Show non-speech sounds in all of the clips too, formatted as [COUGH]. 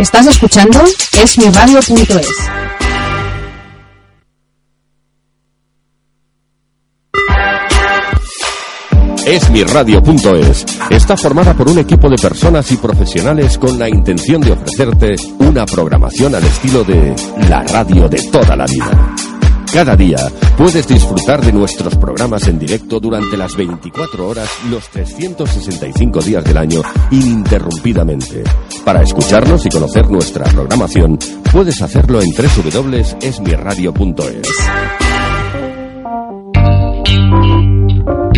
Estás escuchando esmiradio.es. Esmiradio.es está formada por un equipo de personas y profesionales con la intención de ofrecerte una programación al estilo de la radio de toda la vida. Cada día puedes disfrutar de nuestros programas en directo durante las 24 horas, los 365 días del año, ininterrumpidamente. Para escucharnos y conocer nuestra programación, puedes hacerlo en www.esmiradio.es.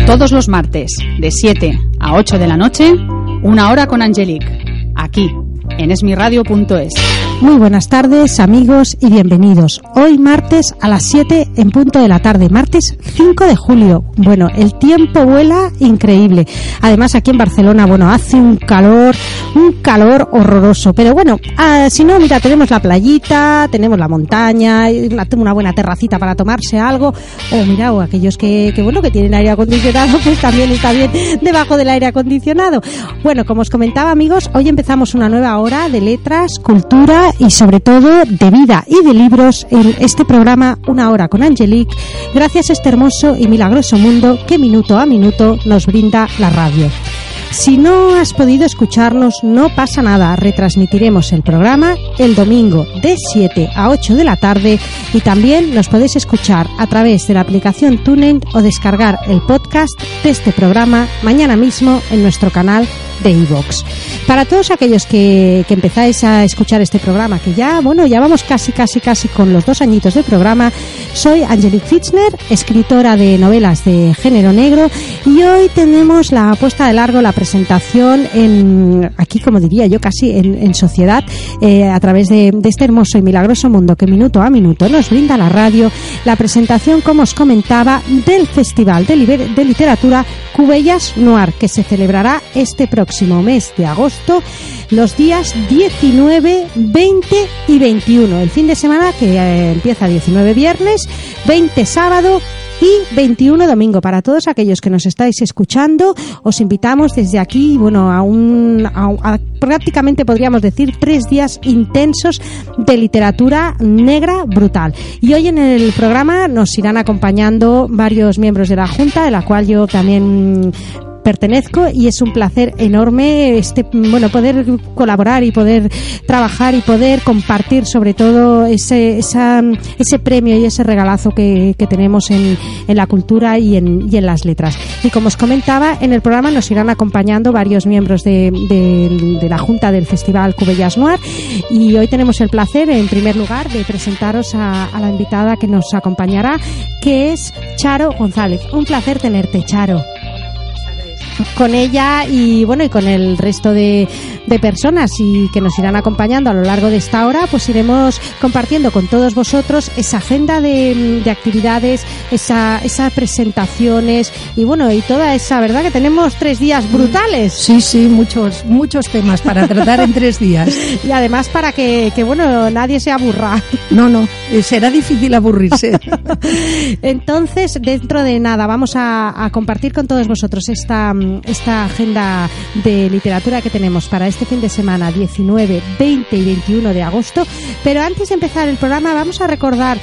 Todos los martes, de 7 a 8 de la noche, una hora con Angelique, aquí, en esmiradio.es. Muy buenas tardes amigos y bienvenidos. Hoy martes a las 7 en punto de la tarde, martes 5 de julio. Bueno, el tiempo vuela increíble. Además aquí en Barcelona, bueno, hace un calor, un calor horroroso. Pero bueno, ah, si no, mira, tenemos la playita, tenemos la montaña, una, buena terracita para tomarse algo. O mira, o aquellos que, que, bueno, que tienen aire acondicionado, [LAUGHS] pues también está bien debajo del aire acondicionado. Bueno, como os comentaba amigos, hoy empezamos una nueva hora de letras, cultura y sobre todo de vida y de libros en este programa Una hora con Angelique, gracias a este hermoso y milagroso mundo que minuto a minuto nos brinda la radio. Si no has podido escucharnos, no pasa nada. Retransmitiremos el programa el domingo de 7 a 8 de la tarde y también nos podéis escuchar a través de la aplicación TuneIn o descargar el podcast de este programa mañana mismo en nuestro canal de iVox. Para todos aquellos que, que, empezáis a escuchar este programa, que ya, bueno, ya vamos casi, casi, casi con los dos añitos de programa, soy Angelique Fitzner, escritora de novelas de género negro, y hoy tenemos la puesta de largo, la presentación en, aquí como diría yo, casi en, sociedad, eh, a través de, de, este hermoso y milagroso mundo que minuto a minuto nos brinda la radio, la presentación, como os comentaba, del Festival de, Liber de Literatura Cubellas Noir, que se celebrará este próximo mes de agosto, los días 19, 20 y 21. El fin de semana que eh, empieza 19 viernes, 20 sábado y 21 domingo. Para todos aquellos que nos estáis escuchando, os invitamos desde aquí, bueno, a un, a prácticamente podríamos decir tres días intensos de literatura negra brutal. Y hoy en el programa nos irán acompañando varios miembros de la Junta, de la cual yo también pertenezco y es un placer enorme este bueno poder colaborar y poder trabajar y poder compartir sobre todo ese esa, ese premio y ese regalazo que, que tenemos en, en, la cultura y en, y en las letras. Y como os comentaba en el programa nos irán acompañando varios miembros de, de, la junta del festival Cubellas Noir y hoy tenemos el placer en primer lugar de presentaros a la invitada que nos acompañará que es Charo González. Un placer tenerte Charo con ella y bueno y con el resto de, de, personas y que nos irán acompañando a lo largo de esta hora pues iremos compartiendo con todos vosotros esa agenda de, de actividades esa, esas presentaciones y bueno y toda esa verdad que tenemos tres días brutales. Sí sí muchos muchos temas para tratar en tres días. [LAUGHS] Y además para que, que bueno nadie se aburra. No no será difícil aburrirse. [LAUGHS] Entonces dentro de nada vamos a, a compartir con todos vosotros esta esta agenda de literatura que tenemos para este fin de semana 19, 20 y 21 de agosto. Pero antes de empezar el programa vamos a recordar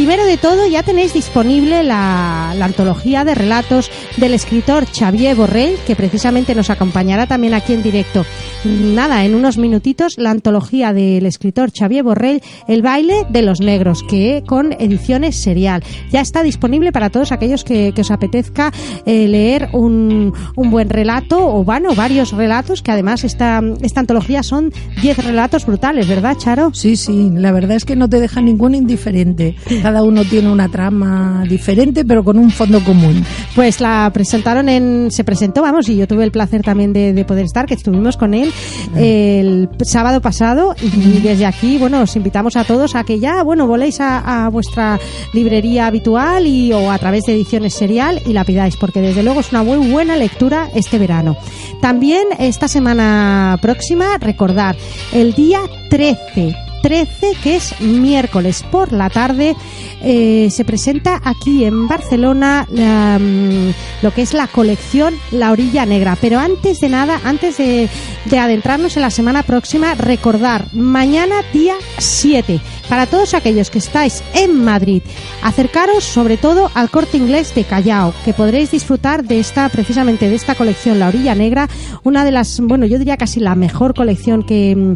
Primero de todo, ya tenéis disponible la, la, antología de relatos del escritor Xavier Borrell, que precisamente nos acompañará también aquí en directo. Nada, en unos minutitos, la antología del escritor Xavier Borrell, El baile de los negros, que con ediciones serial. Ya está disponible para todos aquellos que, que os apetezca eh, leer un, un, buen relato, o bueno, varios relatos, que además esta, esta antología son 10 relatos brutales, ¿verdad, Charo? Sí, sí, la verdad es que no te deja ningún indiferente [LAUGHS] cada uno tiene una trama diferente, pero con un fondo común. Pues la presentaron en, se presentó, vamos, y yo tuve el placer también de, de poder estar, que estuvimos con él el sábado pasado, y desde aquí, bueno, os invitamos a todos a que ya, bueno, voléis a, a vuestra librería habitual y o a través de ediciones serial y la pidáis, porque desde luego es una muy buena lectura este verano. También esta semana próxima, recordar, el día 13 13, que es miércoles por la tarde, eh, se presenta aquí en Barcelona mm, lo que es la colección La Orilla Negra. Pero antes de nada, antes de, de adentrarnos en la semana próxima, recordar, mañana día 7, para todos aquellos que estáis en Madrid, acercaros sobre todo al corte inglés de Callao, que podréis disfrutar de esta, precisamente de esta colección La Orilla Negra, una de las, bueno, yo diría casi la mejor colección que,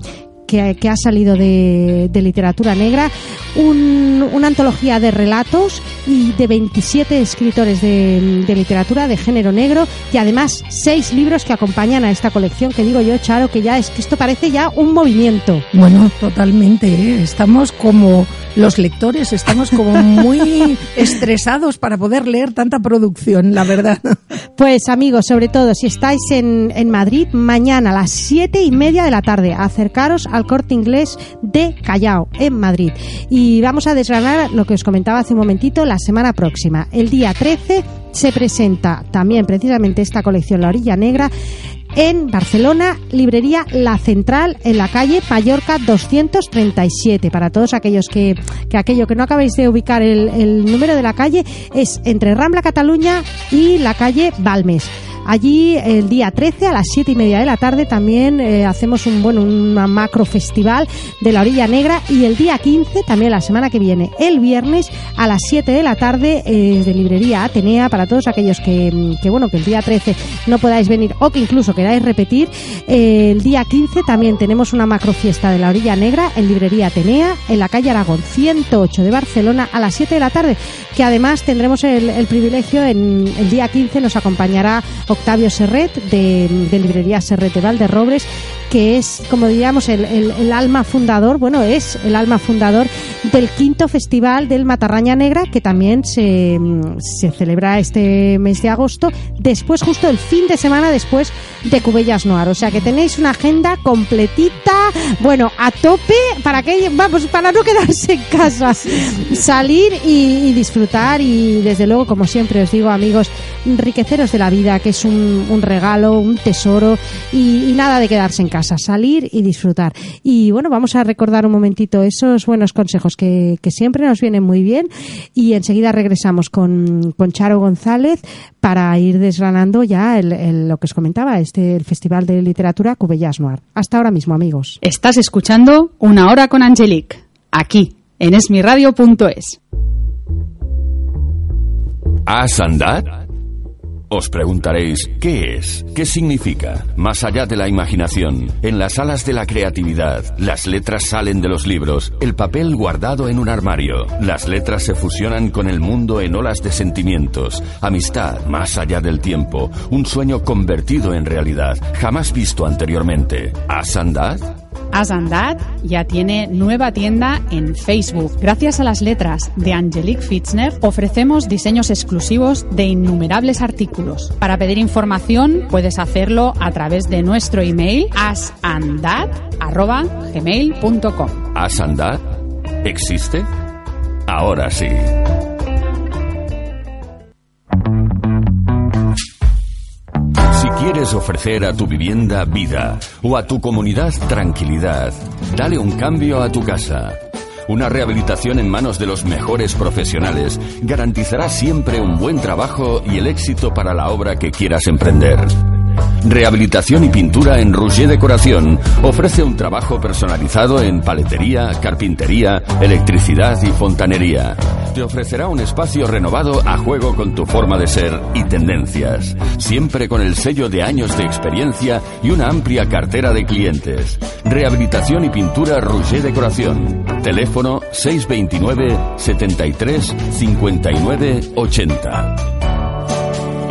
que, ha salido de, literatura negra, una antología de relatos y de 27 escritores de, literatura de género negro y además seis libros que acompañan a esta colección que digo yo, Charo, que ya es que esto parece ya un movimiento. Bueno, totalmente, ¿eh? estamos como los lectores estamos como muy [LAUGHS] estresados para poder leer tanta producción, la verdad. Pues amigos, sobre todo si estáis en, en Madrid, mañana a las siete y media de la tarde, acercaros al corte inglés de Callao, en Madrid. Y vamos a desgranar lo que os comentaba hace un momentito la semana próxima. El día 13 se presenta también precisamente esta colección La Orilla Negra en Barcelona, librería La Central, en la calle Mallorca 237. Para todos aquellos que, que aquello que no acabéis de ubicar el, el número de la calle, es entre Rambla Cataluña y la calle Balmes. Allí el día 13 a las 7 y media de la tarde también eh, hacemos un bueno un macro festival de la orilla negra. Y el día 15 también la semana que viene el viernes a las 7 de la tarde eh, de librería Atenea para todos aquellos que, que, bueno que el día 13 no podáis venir o que incluso queráis repetir eh, el día 15 también tenemos una macro fiesta de la orilla negra en librería Atenea en la calle Aragón 108 de Barcelona a las 7 de la tarde que además tendremos el, el privilegio en el día 15 nos acompañará Octavio Serret, de, Librería Serret de Valderrobres, que es, como diríamos, el, alma fundador, bueno, es el alma fundador del quinto festival del Matarraña Negra, que también se, se celebra este mes de agosto, después, justo el fin de semana después de Cubellas Noir. O sea que tenéis una agenda completita, bueno, a tope, para que, vamos, para no quedarse en casa, salir y, y disfrutar y desde luego, como siempre os digo, amigos, enriqueceros de la vida, que es un, regalo, un tesoro y, nada de quedarse en casa, salir y disfrutar. Y bueno, vamos a recordar un momentito esos buenos consejos que, siempre nos vienen muy bien y enseguida regresamos con, con Charo González para ir desgranando ya el, lo que os comentaba, este el Festival de Literatura Cubellas Noir. Hasta ahora mismo, amigos. Estás escuchando Una Hora con Angelique, aquí, en esmiradio.es. ¿Has andado? Os preguntaréis, ¿qué es? ¿Qué significa? Más allá de la imaginación, en las alas de la creatividad, las letras salen de los libros, el papel guardado en un armario. Las letras se fusionan con el mundo en olas de sentimientos, amistad más allá del tiempo, un sueño convertido en realidad, jamás visto anteriormente. ¿Has andado? Asandad ya tiene nueva tienda en Facebook. Gracias a las letras de Angelique Fitzner, ofrecemos diseños exclusivos de innumerables artículos. Para pedir información, puedes hacerlo a través de nuestro email asandad.gmail.com. ¿Asandad? ¿Existe? Ahora sí. Quieres ofrecer a tu vivienda vida o a tu comunidad tranquilidad, dale un cambio a tu casa. Una rehabilitación en manos de los mejores profesionales garantizará siempre un buen trabajo y el éxito para la obra que quieras emprender. Rehabilitación y pintura en Rouget Decoración ofrece un trabajo personalizado en paletería, carpintería, electricidad y fontanería. Te ofrecerá un espacio renovado a juego con tu forma de ser y tendencias, siempre con el sello de años de experiencia y una amplia cartera de clientes. Rehabilitación y pintura Rouget Decoración. Teléfono 629 73 59 80.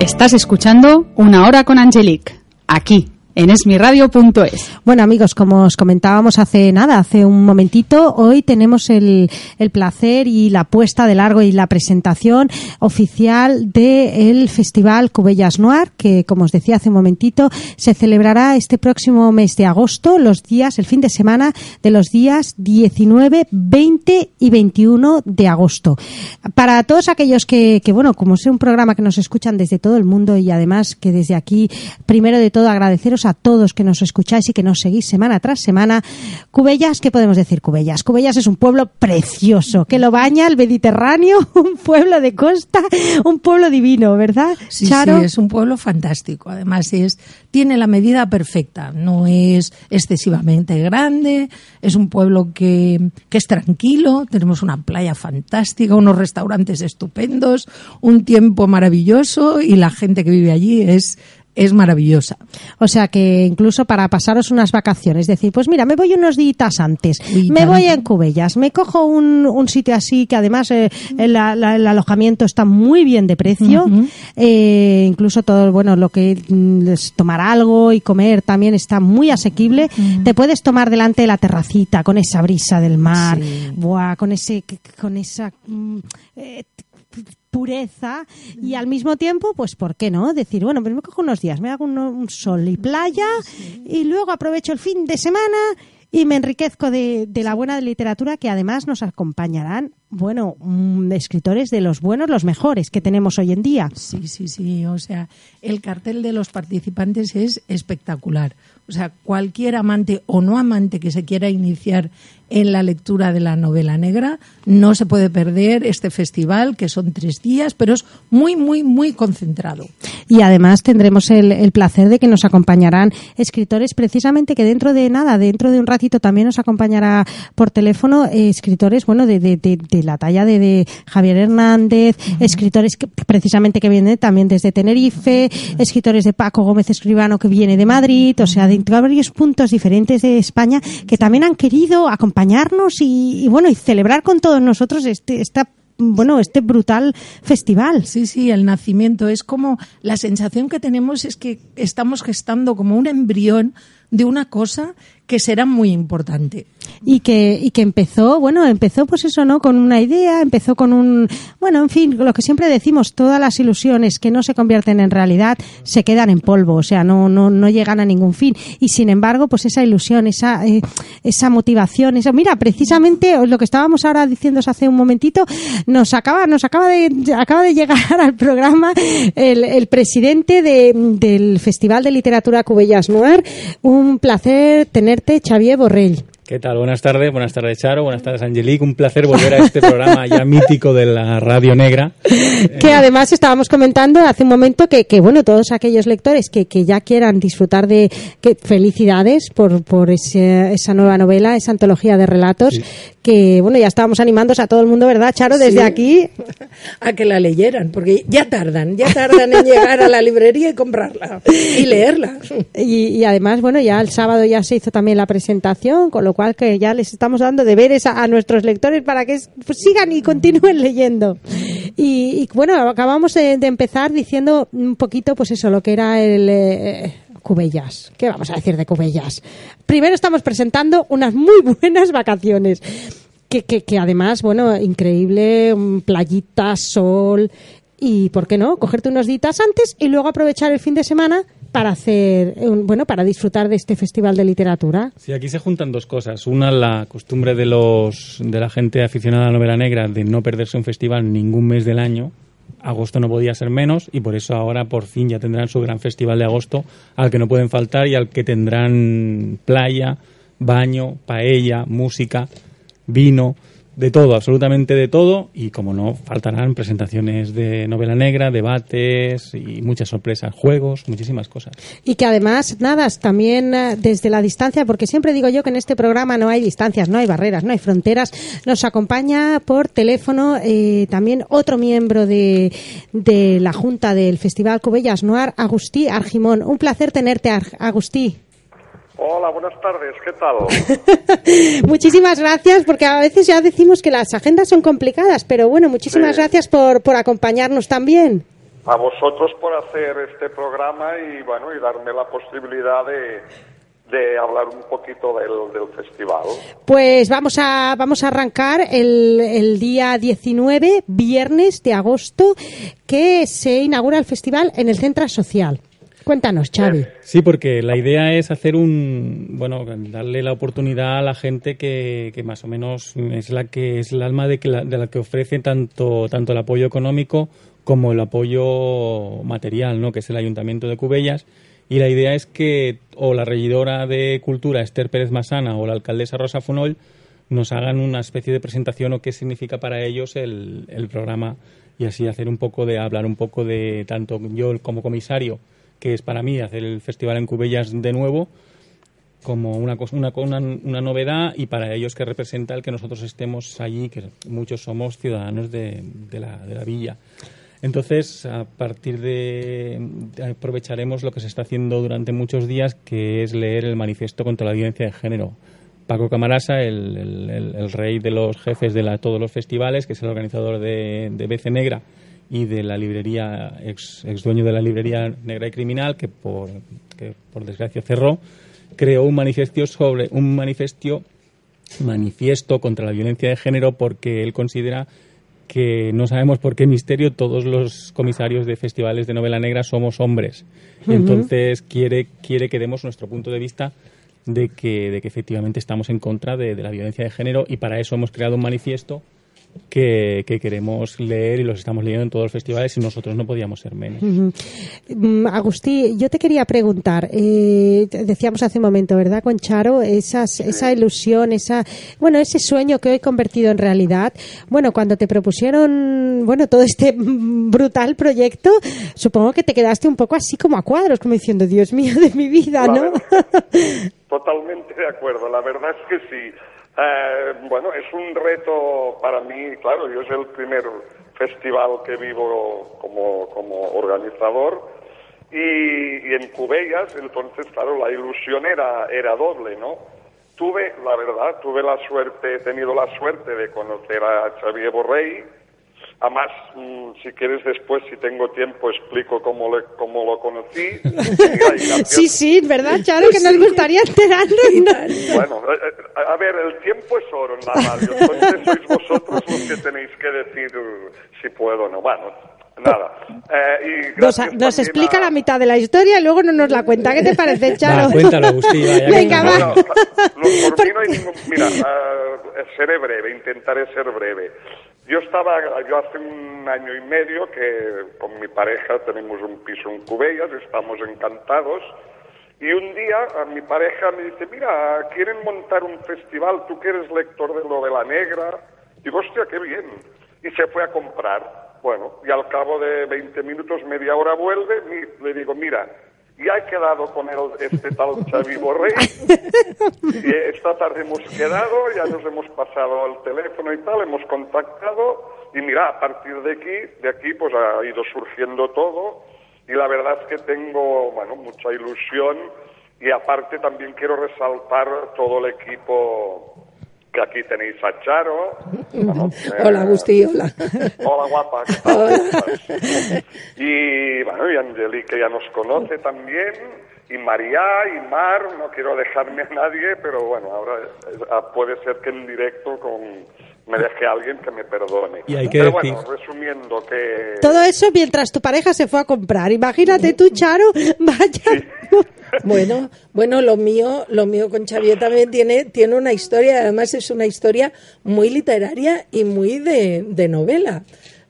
Estás escuchando Una Hora con Angelique, aquí en esmiradio.es. Bueno, amigos, como os comentábamos hace nada, hace un momentito, hoy tenemos el, el placer y la puesta de largo y la presentación oficial del Festival Cubellas Noir, que, como os decía hace un momentito, se celebrará este próximo mes de agosto, los días, el fin de semana de los días 19, 20 y 21 de agosto. Para todos aquellos que, que bueno, como es un programa que nos escuchan desde todo el mundo y además que desde aquí, primero de todo, agradeceros a todos que nos escucháis y que nos seguís semana tras semana. Cubellas, ¿qué podemos decir Cubellas? Cubellas es un pueblo precioso, que lo baña el Mediterráneo, [LAUGHS] un pueblo de costa, un pueblo divino, ¿verdad? Sí, sí, es un pueblo fantástico. Además, es, tiene la medida perfecta. No es excesivamente grande, es un pueblo que, que es tranquilo, tenemos una playa fantástica, unos restaurantes estupendos, un tiempo maravilloso y la gente que vive allí es es maravillosa. O sea que incluso para pasaros unas vacaciones, decir, pues mira, me voy unos días antes, me voy en Cubellas, me cojo un, un sitio así que además eh, el, alojamiento está muy bien de precio, eh, incluso todo, bueno, lo que mm, es tomar algo y comer también está muy asequible. Te puedes tomar delante de la terracita con esa brisa del mar, buah, con ese, con esa mm, eh, pureza y al mismo tiempo, pues, ¿por qué no? Decir, bueno, pues me cojo unos días, me hago un, sol y playa y luego aprovecho el fin de semana y me enriquezco de, la buena literatura que además nos acompañarán, bueno, mm, escritores de los buenos, los mejores que tenemos hoy en día. Sí, sí, sí. O sea, el cartel de los participantes es espectacular. O sea, cualquier amante o no amante que se quiera iniciar en la lectura de la novela negra. No se puede perder este festival, que son tres días, pero es muy, muy, muy concentrado. Y además tendremos el, placer de que nos acompañarán escritores, precisamente que dentro de nada, dentro de un ratito también nos acompañará por teléfono eh, escritores, bueno, de, de, de, la talla de, Javier Hernández, escritores que, precisamente que vienen también desde Tenerife, escritores de Paco Gómez Escribano que viene de Madrid, o sea, de varios puntos diferentes de España que también han querido acompañar acompañarnos y, bueno, y celebrar con todos nosotros este, esta bueno, este brutal festival. Sí, sí, el nacimiento. Es como la sensación que tenemos es que estamos gestando como un embrión de una cosa que será muy importante. Y que, y que empezó, bueno, empezó pues eso, ¿no? Con una idea, empezó con un, bueno, en fin, lo que siempre decimos, todas las ilusiones que no se convierten en realidad se quedan en polvo, o sea, no, no, no llegan a ningún fin. Y sin embargo, pues esa ilusión, esa, eh, esa motivación, eso, mira, precisamente lo que estábamos ahora diciendo hace un momentito, nos acaba, nos acaba de, acaba de llegar al programa el, el presidente de, del Festival de Literatura Cubellas Noir. Un placer tener Xavier Borrell. ¿Qué tal? Buenas tardes, buenas tardes Charo, buenas tardes Angelique. Un placer volver a este programa ya [LAUGHS] mítico de la Radio Negra. Que además estábamos comentando hace un momento que, que bueno, todos aquellos lectores que, que ya quieran disfrutar de que, felicidades por, por ese, esa nueva novela, esa antología de relatos, que bueno, ya estábamos animándose a todo el mundo, ¿verdad, Charo? Desde aquí. A que la leyeran, porque ya tardan, ya tardan en llegar a la librería y comprarla y leerla. Y, y además, bueno, ya el sábado ya se hizo también la presentación, con lo cual que ya les estamos dando deberes a, nuestros lectores para que pues, sigan y continúen leyendo. Y, bueno, acabamos de, empezar diciendo un poquito, pues eso, lo que era el... Eh, Cubellas. ¿Qué vamos a decir de Cubellas? Primero estamos presentando unas muy [LAUGHS] buenas vacaciones. Que, que, que además, bueno, increíble, playita, sol, y ¿por qué no? Cogerte unos días antes y luego aprovechar el fin de semana para hacer, bueno, para disfrutar de este festival de literatura. Sí, aquí se juntan dos cosas. Una, la costumbre de los de la gente aficionada a la novela negra de no perderse un festival ningún mes del año. Agosto no podía ser menos y por eso ahora por fin ya tendrán su gran festival de agosto al que no pueden faltar y al que tendrán playa, baño, paella, música, vino de todo, absolutamente de todo, y como no, faltarán presentaciones de novela negra, debates y muchas sorpresas, juegos, muchísimas cosas. Y que además, nada, también eh, desde la distancia, porque siempre digo yo que en este programa no hay distancias, no hay barreras, no hay fronteras, nos acompaña por teléfono eh, también otro miembro de, de la Junta del Festival Cubellas Noir, Agustí Argimón. Un placer tenerte, Agustí. Hola, buenas tardes, ¿qué tal? [LAUGHS] muchísimas gracias, porque a veces ya decimos que las agendas son complicadas, pero bueno, muchísimas gracias por, por acompañarnos también. A vosotros por hacer este programa y bueno, y darme la posibilidad de, de hablar un poquito del, del, festival. Pues vamos a, vamos a arrancar el, el, día 19, viernes de agosto, que se inaugura el festival en el Centro Social. Cuéntanos, Xavi. Sí, porque la idea es hacer un, bueno, darle la oportunidad a la gente que, que más o menos es la que es el alma de, que la, de la que ofrece tanto, tanto el apoyo económico como el apoyo material, ¿no? Que es el Ayuntamiento de Cubellas Y la idea es que o la regidora de Cultura, Esther Pérez Masana, o la alcaldesa Rosa Funol nos hagan una especie de presentación o qué significa para ellos el, el programa y así hacer un poco de hablar un poco de tanto yo como comisario, que es para mí hacer el festival en Cubellas de nuevo, como una, cosa- una, una, una novedad y para ellos que representa el que nosotros estemos allí, que muchos somos ciudadanos de, la, de la villa. Entonces, a partir de, aprovecharemos lo que se está haciendo durante muchos días, que es leer el manifiesto contra la violencia de género. Paco Camarasa, el, el- el- rey de los jefes de la- todos los festivales, que es el organizador de, de BC Negra y de la librería, ex, ex dueño de la librería Negra y Criminal, que por, que por desgracia cerró, creó un manifiesto sobre un manifiesto manifiesto contra la violencia de género porque él considera que no sabemos por qué misterio todos los comisarios de festivales de novela negra somos hombres. Entonces quiere, quiere que demos nuestro punto de vista de que, de que efectivamente estamos en contra de, de la violencia de género y para eso hemos creado un manifiesto que, que queremos leer y los estamos leyendo en todos los festivales y nosotros no podíamos ser menos. Mm, Agustí, yo te quería preguntar, eh, decíamos hace un momento, ¿verdad, con Charo? Esas, esa ilusión, esa, bueno, ese sueño que hoy convertido en realidad. Bueno, cuando te propusieron, bueno, todo este [LAUGHS] brutal proyecto, supongo que te quedaste un poco así como a cuadros, como diciendo, Dios mío de mi vida, ¿no? [LAUGHS] Totalmente de acuerdo, la verdad es que sí. Eh, bueno, es un reto para mí, claro, yo es el primer festival que vivo como, como organizador y, en Cubellas, entonces, claro, la ilusión era, era doble, ¿no? Tuve, la verdad, tuve la suerte, he tenido la suerte de conocer a Xavier Borrell, Además, mm, si quieres después, si tengo tiempo, explico cómo, le, cómo lo conocí. [LAUGHS] Sí, sí, ¿verdad, Charo? Que nos gustaría enterarnos. ¿no? [LAUGHS] Bueno, eh, eh, a ver, el tiempo es oro en la radio, entonces sois vosotros los que tenéis que decir si puedo o no. Bueno, nada. Eh, y Nos, nos explica a- la mitad de la historia y luego no nos la cuenta. ¿Qué te [LAUGHS] parece, Charo? Va, cuéntalo, Agustí, vaya, Venga, va. Bueno, lo- por mí no hay ningún... Mira, eh, seré breve, intentaré ser breve. Yo estaba, yo hace un año y medio que con mi pareja tenemos un piso en Cubellas, estamos encantados, y un día a mi pareja me dice, mira, quieren montar un festival, tú que eres lector de novela negra. Digo, hostia, qué bien. Y se fue a comprar. Bueno, y al cabo de 20 minutos, media hora vuelve, mi- le digo, mira, ya he quedado con el, este tal [LAUGHS] Xavi Borrell, y esta tarde hemos quedado, ya nos hemos pasado al teléfono y tal, hemos contactado, y mira, a partir de aquí, de aquí pues ha ido surgiendo todo, y la verdad es que tengo, bueno, mucha ilusión, y aparte también quiero resaltar todo el equipo que aquí tenéis a Charo. [LAUGHS] Hola, eh, Agustí, hola. [LAUGHS] Hola, guapa. Y bueno, y Angelique ya nos conoce también, y María, y Mar, no quiero dejarme a nadie, pero bueno, ahora ah, puede ser que en directo con, me deje alguien que me perdone. Y hay que pero decir- bueno, resumiendo que... Todo eso mientras tu pareja se fue a comprar. Imagínate tú, Charo, [LAUGHS] vaya. [LAUGHS] Bueno, bueno, lo mío, lo mío con Xavier también tiene, tiene una historia, además es una historia muy literaria y muy de, de novela.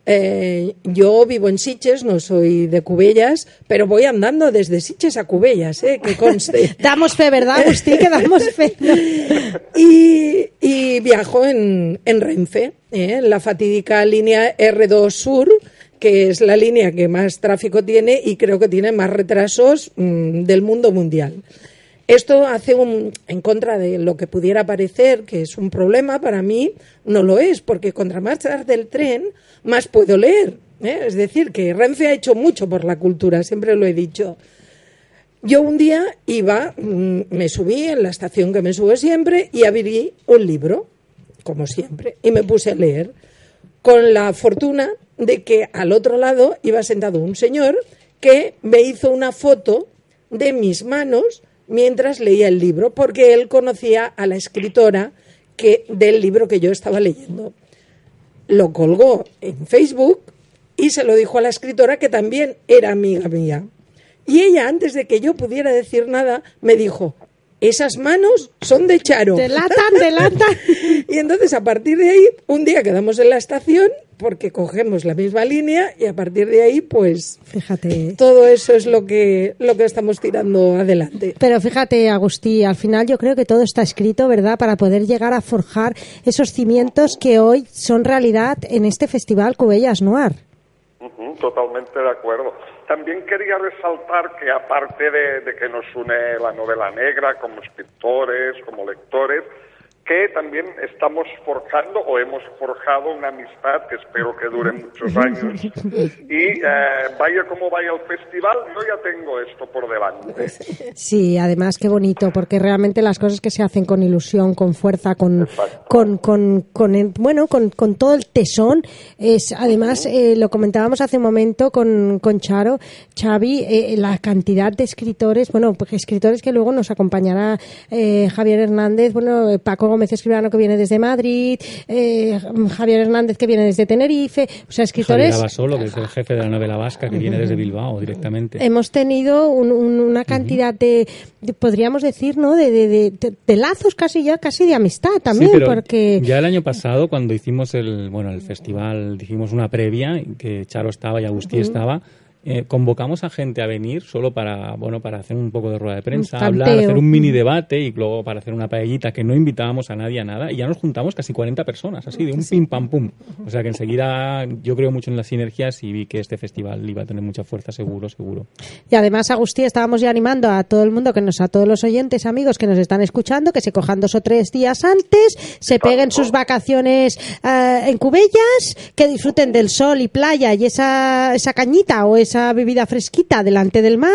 Eh, yo vivo en Siches, no soy de Cubellas, pero voy andando desde Siches a Cubellas, eh, que conste. [LAUGHS] Damos fe, ¿verdad, Agustín? Que damos fe. [LAUGHS] y, y viajo en, en Renfe, ¿eh? en la fatídica línea R2 Sur, que es la línea que más tráfico tiene y creo que tiene más retrasos mm, del mundo mundial. Esto hace un, en contra de lo que pudiera parecer que es un problema, para mí no lo es, porque contra más tarde el tren, más puedo leer. ¿eh? Es decir, que Renfe ha hecho mucho por la cultura, siempre lo he dicho. Yo un día iba, mm, me subí en la estación que me subo siempre y abrí un libro, como siempre, y me puse a leer, con la fortuna de que al otro lado iba sentado un señor que me hizo una foto de mis manos mientras leía el libro, porque él conocía a la escritora que, del libro que yo estaba leyendo. Lo colgó en Facebook y se lo dijo a la escritora que también era amiga mía. Y ella, antes de que yo pudiera decir nada, me dijo, esas manos son de Charo. Delatan, delatan. [LAUGHS] y entonces a partir de ahí, un día quedamos en la estación porque cogemos la misma línea y a partir de ahí, pues, Fíjate. todo eso es lo que, lo que estamos tirando adelante. Pero fíjate, Agustí, al final yo creo que todo está escrito, ¿verdad?, para poder llegar a forjar esos cimientos que hoy son realidad en este festival Cubellas Noir. Totalmente de acuerdo. También quería resaltar que aparte de, de que nos une la novela negra como escritores, como lectores, que también estamos forjando o hemos forjado una amistad que espero que dure muchos años. Y eh, vaya como vaya el festival, yo ya tengo esto por delante. Sí, además qué bonito, porque realmente las cosas que se hacen con ilusión, con fuerza, con, con, con, con el- bueno, con, con todo el tesón, es además eh, lo comentábamos hace un momento con, con Charo, Xavi, eh, la cantidad de escritores, bueno, pues escritores que luego nos acompañará eh, Javier Hernández, bueno, eh, Paco Gómez Escribano que viene desde Madrid, eh, Javier Hernández que viene desde Tenerife, o sea, Javier escritores. Abasolo, que es el jefe de la novela vasca, que viene desde Bilbao directamente. hemos tenido un- un- una cantidad de, de- podríamos decir, ¿no? De, de- de- lazos casi ya, casi de amistad también, Sí, pero porque ya el año pasado cuando hicimos el bueno el festival hicimos una previa que Charo estaba y Agustí estaba eh, convocamos a gente a venir solo para bueno para hacer un poco de rueda de prensa, hablar, hacer un mini debate y luego para hacer una paellita que no invitábamos a nadie a nada y ya nos juntamos casi 40 personas, así de un pim pam pum. O sea que enseguida yo creo mucho en las sinergias y vi que este festival iba a tener mucha fuerza seguro, seguro. y además Agustí estábamos ya animando a todo el mundo que nos a todos los oyentes amigos que nos están escuchando que se cojan dos o tres días antes se peguen sus vacaciones eh, en Cubellas que disfruten del sol y playa y esa esa cañita o esa bebida fresquita delante del mar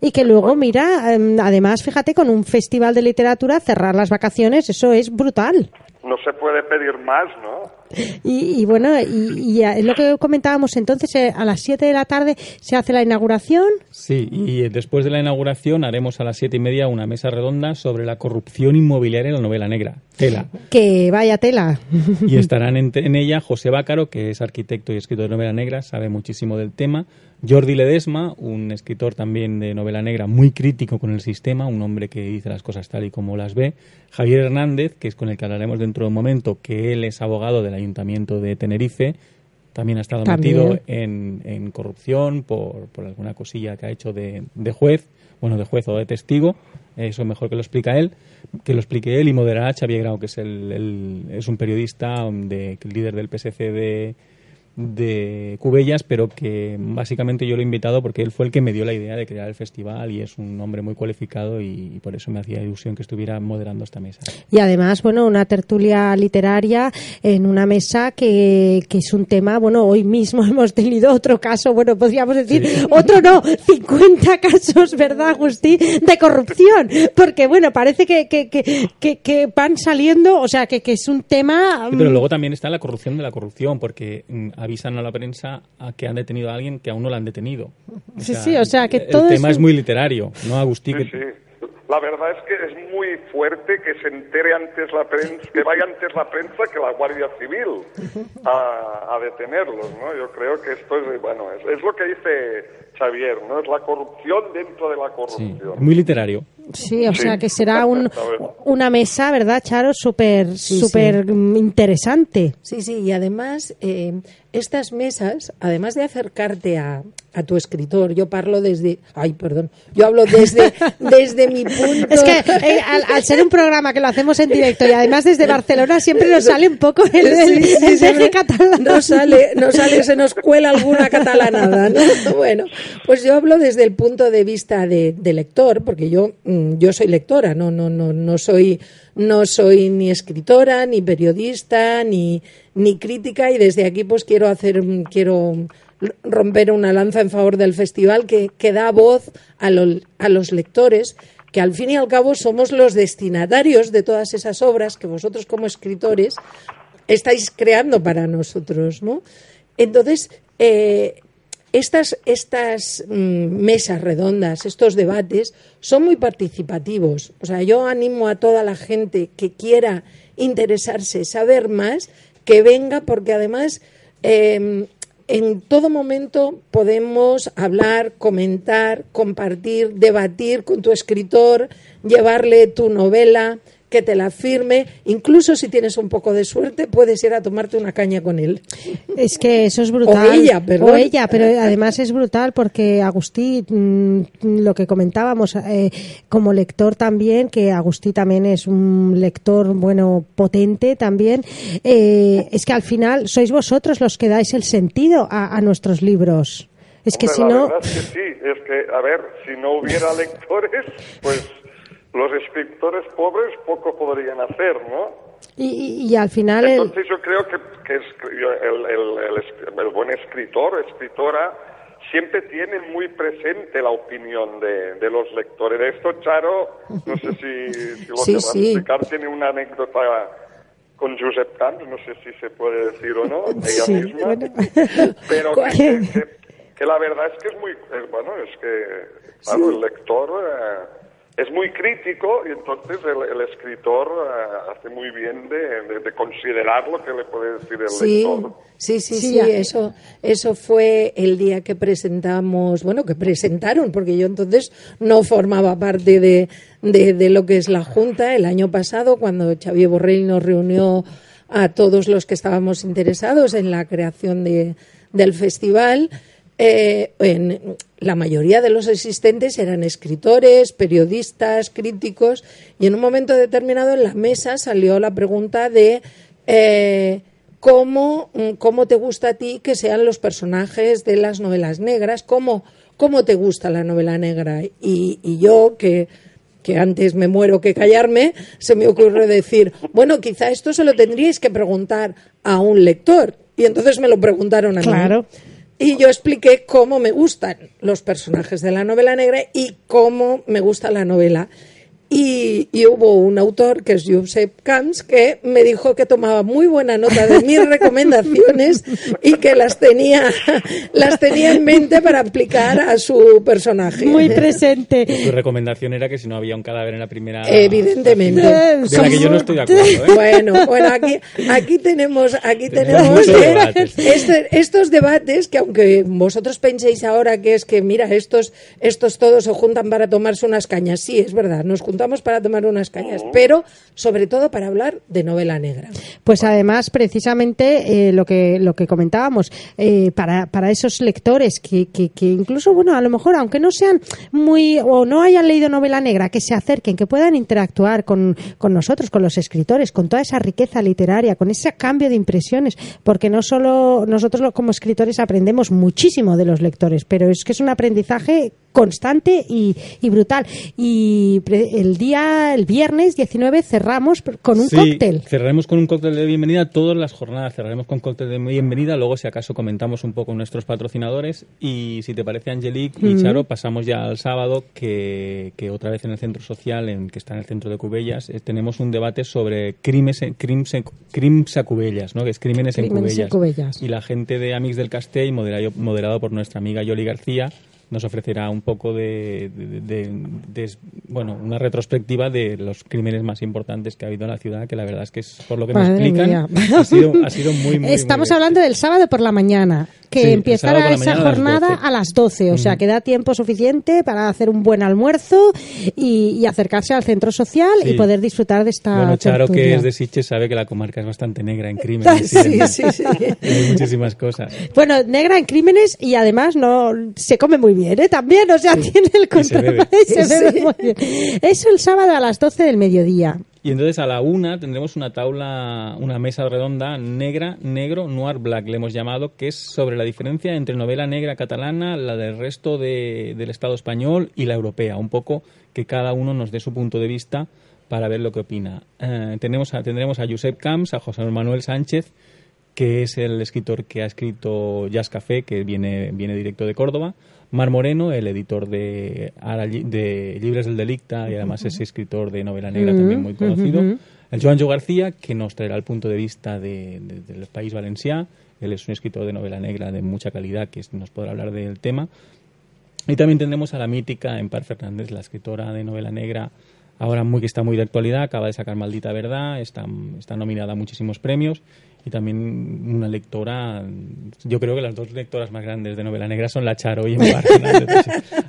y que luego mira em, además fíjate con un festival de literatura cerrar las vacaciones eso es brutal No se puede pedir más, ¿no? Y, y bueno, y, y es lo que comentábamos entonces, eh, a las 7 de la tarde se hace la inauguración. Sí, y después de la inauguración haremos a las siete y media una mesa redonda sobre la corrupción inmobiliaria en la novela negra. Tela. Que vaya tela. Y estarán en, en ella José Bácaro, que es arquitecto y escritor de novela negra, sabe muchísimo del tema. Jordi Ledesma, un escritor también de novela negra muy crítico con el sistema, un hombre que dice las cosas tal y como las ve. Javier Hernández, que es con el que hablaremos dentro de un momento, que él es abogado del Ayuntamiento de Tenerife. También ha estado También. metido en, en corrupción por, por alguna cosilla que ha hecho de, de juez, bueno, de juez o de testigo. Eso mejor que lo explica él, que lo explique él y moderará Xavier Grau, que es, el, el- es un periodista, de, líder del PSC de, de Cubellas, pero que básicamente yo lo he invitado porque él fue el que me dio la idea de crear el festival y es un hombre muy cualificado y, y por eso me hacía ilusión que estuviera moderando esta mesa. Y además, bueno, una tertulia literaria en una mesa que, que es un tema, bueno, hoy mismo [LAUGHS] hemos tenido otro caso, bueno, podríamos decir, otro no, 50 casos, ¿verdad, Agustí? De corrupción. Porque, bueno, parece que, que, que, que, van saliendo, o sea, que, que es un tema... Sí, pero mm, luego también está la corrupción de la corrupción, porque mm, avisan a la prensa a que han detenido a alguien que aún no lo han detenido. Sí, sí, o sea, que el todo tema es es, muy literario, ¿no, Agustín? Sí, sí. La verdad es que es muy fuerte que se entere antes la prensa, que vaya antes la prensa que la Guardia Civil a, a detenerlos, ¿no? Yo creo que esto es, bueno, es, es lo que dice Xavier, ¿no? Es la corrupción dentro de la Sí, corrupción. muy literario. Sí, o Sí. sea que será un, una mesa, ¿verdad, Charo? Súper, Sí, súper mm, interesante. Sí, sí, y además eh, estas mesas, además de acercarte a, a tu escritor, yo parlo desde, ay, perdón, yo hablo desde, [LAUGHS] desde mi punto. Es que [LAUGHS] eh, al, al ser un programa que lo hacemos en directo y además desde Barcelona siempre nos sale un poco el, el, Sí, sí, el sí, no- catalán. No sale, no sale, se nos cuela alguna catalanada. ¿no? [LAUGHS] Bueno, pues yo hablo desde el punto de vista de, lector, porque yo, mm, yo soy lectora, no, no, no, no soy, no soy ni escritora, ni periodista, ni, ni crítica, y desde aquí pues quiero hacer, mm, quiero romper una lanza en favor del festival que, da voz a, a los lectores que al fin y al cabo somos los destinatarios de todas esas obras que vosotros como escritores estáis creando para nosotros, ¿no? Entonces, eh, estas, estas mm, mesas redondas, estos debates, son muy participativos. O sea, yo animo a toda la gente que quiera interesarse, saber más, que venga, porque además eh, en todo momento podemos hablar, comentar, compartir, debatir con tu escritor, llevarle tu novela, que te la firme, incluso si tienes un poco de suerte, puedes ir a tomarte una caña con él. Es que eso es brutal. O ella, perdón. O ella, pero además es brutal porque Agustí, mm, lo que comentábamos, eh, como lector también, que Agustí también es un lector, bueno, potente también, eh, es que al final sois vosotros los que dais el sentido a, a nuestros libros. Es que Hombre, si la no... verdad es que sí, es que, a ver, si no hubiera [LAUGHS] lectores, pues los escritores pobres poco podrían hacer, ¿no? Y, y- y al final... el- Entonces yo creo que, que es- el, el- el el buen escritor, escritora, siempre tiene muy presente la opinión de, de los lectores. De esto, Charo, no sé si, [LAUGHS] si lo Sí, que sí. explicar tiene una anécdota con Josep Camps, no sé si se puede decir o no, ella Sí, misma, bueno. [LAUGHS] pero que, que- que- la verdad es que es muy, es- bueno, es que, claro, el lector... eh, es muy crítico y entonces el, el escritor eh, hace muy bien de, de- de considerar lo que le puede decir el Sí, lector. sí, sí, Sí, eso, eso fue el día que presentamos, bueno, que presentaron, porque yo entonces no formaba parte de, de, de lo que es la Junta el año pasado, cuando Xavier Borrell nos reunió a todos los que estábamos interesados en la creación de, del festival. Eh, la mayoría de los asistentes eran escritores, periodistas, críticos, y en un momento determinado en la mesa salió la pregunta de eh, cómo, mm, cómo te gusta a ti que sean los personajes de las novelas negras, cómo, cómo te gusta la novela negra. Y, y yo, que, que antes me muero que callarme, se me ocurre decir, bueno, quizá esto se lo tendríais que preguntar a un lector. Y entonces me lo preguntaron a mí. Y yo expliqué cómo me gustan los personajes de la novela negra y cómo me gusta la novela. Y, y hubo un autor, que es Josep Camps, que me dijo que tomaba muy buena nota de mis [LAUGHS] recomendaciones y que las tenía, las tenía en mente para aplicar a su personaje. Muy presente. Tu recomendación era que si no había un cadáver en la primera. Evidentemente. De la que yo no estoy de acuerdo, ¿eh? Bueno, bueno, aquí, aquí tenemos, aquí Tenemos eh, debates. este- estos debates que aunque vosotros penséis ahora que es que mira estos, estos todos se juntan para tomarse unas cañas, sí es verdad, nos juntamos para tomar unas cañas, pero sobre todo para hablar de novela negra. Pues además, precisamente eh, lo que lo que comentábamos, eh, para, para esos lectores que, que, que incluso, bueno, a lo mejor, aunque no sean muy o no hayan leído novela negra, que se acerquen, que puedan interactuar con, con nosotros, con los escritores, con toda esa riqueza literaria, con ese cambio de impresiones, porque no solo nosotros como escritores aprendemos muchísimo de los lectores, pero es que es un aprendizaje constante y, y brutal. Y el día, el viernes 19, cerramos con un Sí, cóctel. Cerraremos con un cóctel de bienvenida todas las jornadas. Cerraremos con cóctel de bienvenida. Luego, si acaso, comentamos un poco nuestros patrocinadores. Y si te parece, Angelique y Charo, pasamos ya al sábado, que, que otra vez en el centro social, en, que está en el centro de Cubellas, eh, tenemos un debate sobre crímenes, en- crims, en- crims a Cubellas, ¿no? que es crímenes, en, Crímenes en Cubellas. Cubellas. Y la gente de Amix del Castell, moderado, moderado por nuestra amiga Yoli García, nos ofrecerá un poco de, de- de- de- bueno una retrospectiva de los crímenes más importantes que ha habido en la ciudad que la verdad es que es por lo que Madre explican ha sido, ha sido muy muy [LAUGHS] Estamos muy hablando del sábado por la mañana, que Sí, empezará esa mañana a las jornada 12. a las 12, o sea que da tiempo suficiente para hacer un buen almuerzo y, y acercarse al centro social Sí. y poder disfrutar de esta bueno Charo que es de Sitges sabe que la comarca es bastante negra en crímenes y Sí, sí, sí. [LAUGHS] Hay muchísimas cosas Bueno, negra en crímenes y además no se come muy bien, ¿eh? También, o sea, tiene el Y se control. bebe. [LAUGHS] y se bebe Sí. muy bien. Eso el sábado a las 12 del mediodía. Y entonces a la una tendremos una tabla, una mesa redonda negra, negro, noir black, le hemos llamado, que es sobre la diferencia entre novela negra catalana, la del resto de- del Estado español y la europea. Un poco que cada uno nos dé su punto de vista para ver lo que opina. Eh, tenemos a- tendremos a Josep Camps, a José Manuel Sánchez, que es el escritor que ha escrito Jazz Café, que viene, viene directo de Córdoba. Mar Moreno, el editor de, de Libres del Delicta y además es escritor de novela negra también muy conocido. El Joanjo García, que nos traerá el punto de vista de- de- del país valencià. Él es un escritor de novela negra de mucha calidad que nos podrá hablar del tema. Y también tendremos a la mítica Empar Fernández, la escritora de novela negra ahora muy que está muy de actualidad, acaba de sacar Maldita Verdad, está, está nominada a muchísimos premios y también una lectora, yo creo que las dos lectoras más grandes de novela negra son la Charo y Emma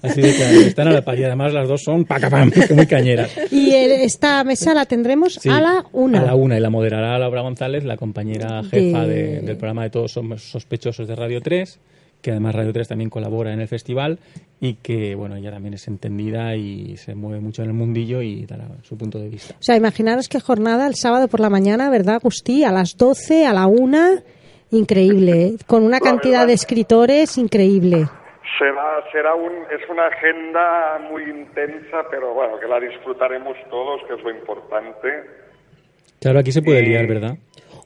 Así de que están a la par y además las dos son pacapam, [LAUGHS] muy cañeras. Y esta mesa la tendremos a la una. A la una y la moderará Laura González, la compañera jefa del programa de Todos Somos Sospechosos de Radio 3 que además Radio 3 también colabora en el festival y que, bueno, ella también es entendida y se mueve mucho en el mundillo y dará su punto de vista. O sea, imaginaros qué jornada el sábado por la mañana, ¿verdad, Agustí? A las 12, a la 1, increíble, ¿eh? con una cantidad de escritores increíble. Será, será un, es una agenda muy intensa, pero bueno, que la disfrutaremos todos, que es lo importante. Claro, aquí se puede liar, ¿verdad?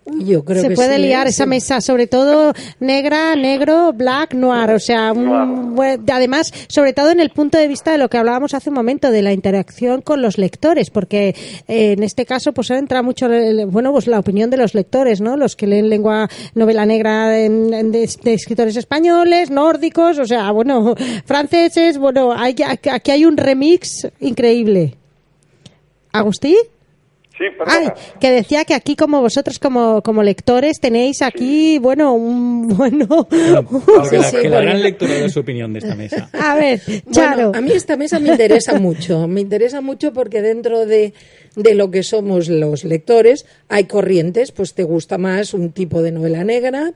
Yo creo se puede liar esa mesa, sobre todo negra, negro, black, noir. O sea, además, sobre todo en el punto de vista de lo que hablábamos hace un momento, de la interacción con los lectores, porque eh, en este caso, pues entra mucho, bueno, pues la opinión de los lectores, ¿no? Los que leen lengua, novela negra de, escritores españoles, nórdicos, o sea, bueno, [LAUGHS] franceses, bueno, hay, aquí hay un remix increíble. ¿Agustí? Sí, Ay, que decía que aquí como vosotros como, como lectores tenéis aquí, bueno, un [LAUGHS] bueno... que la, gran lectura de su opinión de esta mesa. A ver, Charo. a mí esta mesa me interesa mucho, me interesa mucho porque dentro de, de lo que somos los lectores hay corrientes, pues te gusta más un tipo de novela negra,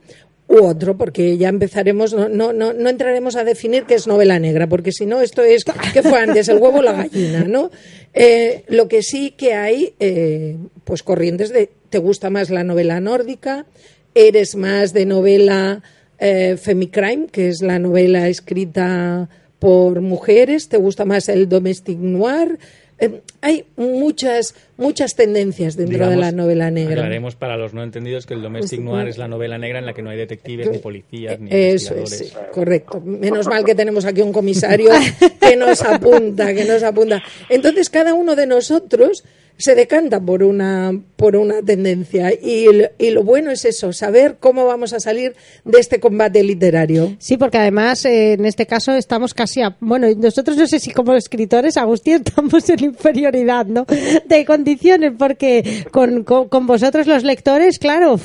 u otro, porque ya empezaremos, no, no, no, entraremos a definir qué es novela negra, porque si no, esto es, ¿qué fue antes, el huevo o la gallina? ¿no? Eh, lo que sí que hay, eh, pues corrientes de, ¿te gusta más la novela nórdica? ¿Eres más de novela eh, femicrime, que es la novela escrita por mujeres? ¿Te gusta más el domestic noir? Eh, hay muchas muchas tendencias dentro de la novela negra. Aclaremos para los no entendidos que el domestic noir es la novela negra en la que no hay detectives, ni policías, ni Eso es, correcto. Menos mal que tenemos aquí un comisario que nos apunta, que nos apunta. Entonces, cada uno de nosotros se decanta por una, por una tendencia. Y, y, lo bueno es eso, saber cómo vamos a salir de este combate literario. Sí, porque además eh, en este caso estamos casi a. Bueno, nosotros no sé si como escritores, Agustín, [LAUGHS] estamos en inferioridad ¿no? de condiciones, porque con, con, vosotros los lectores, claro,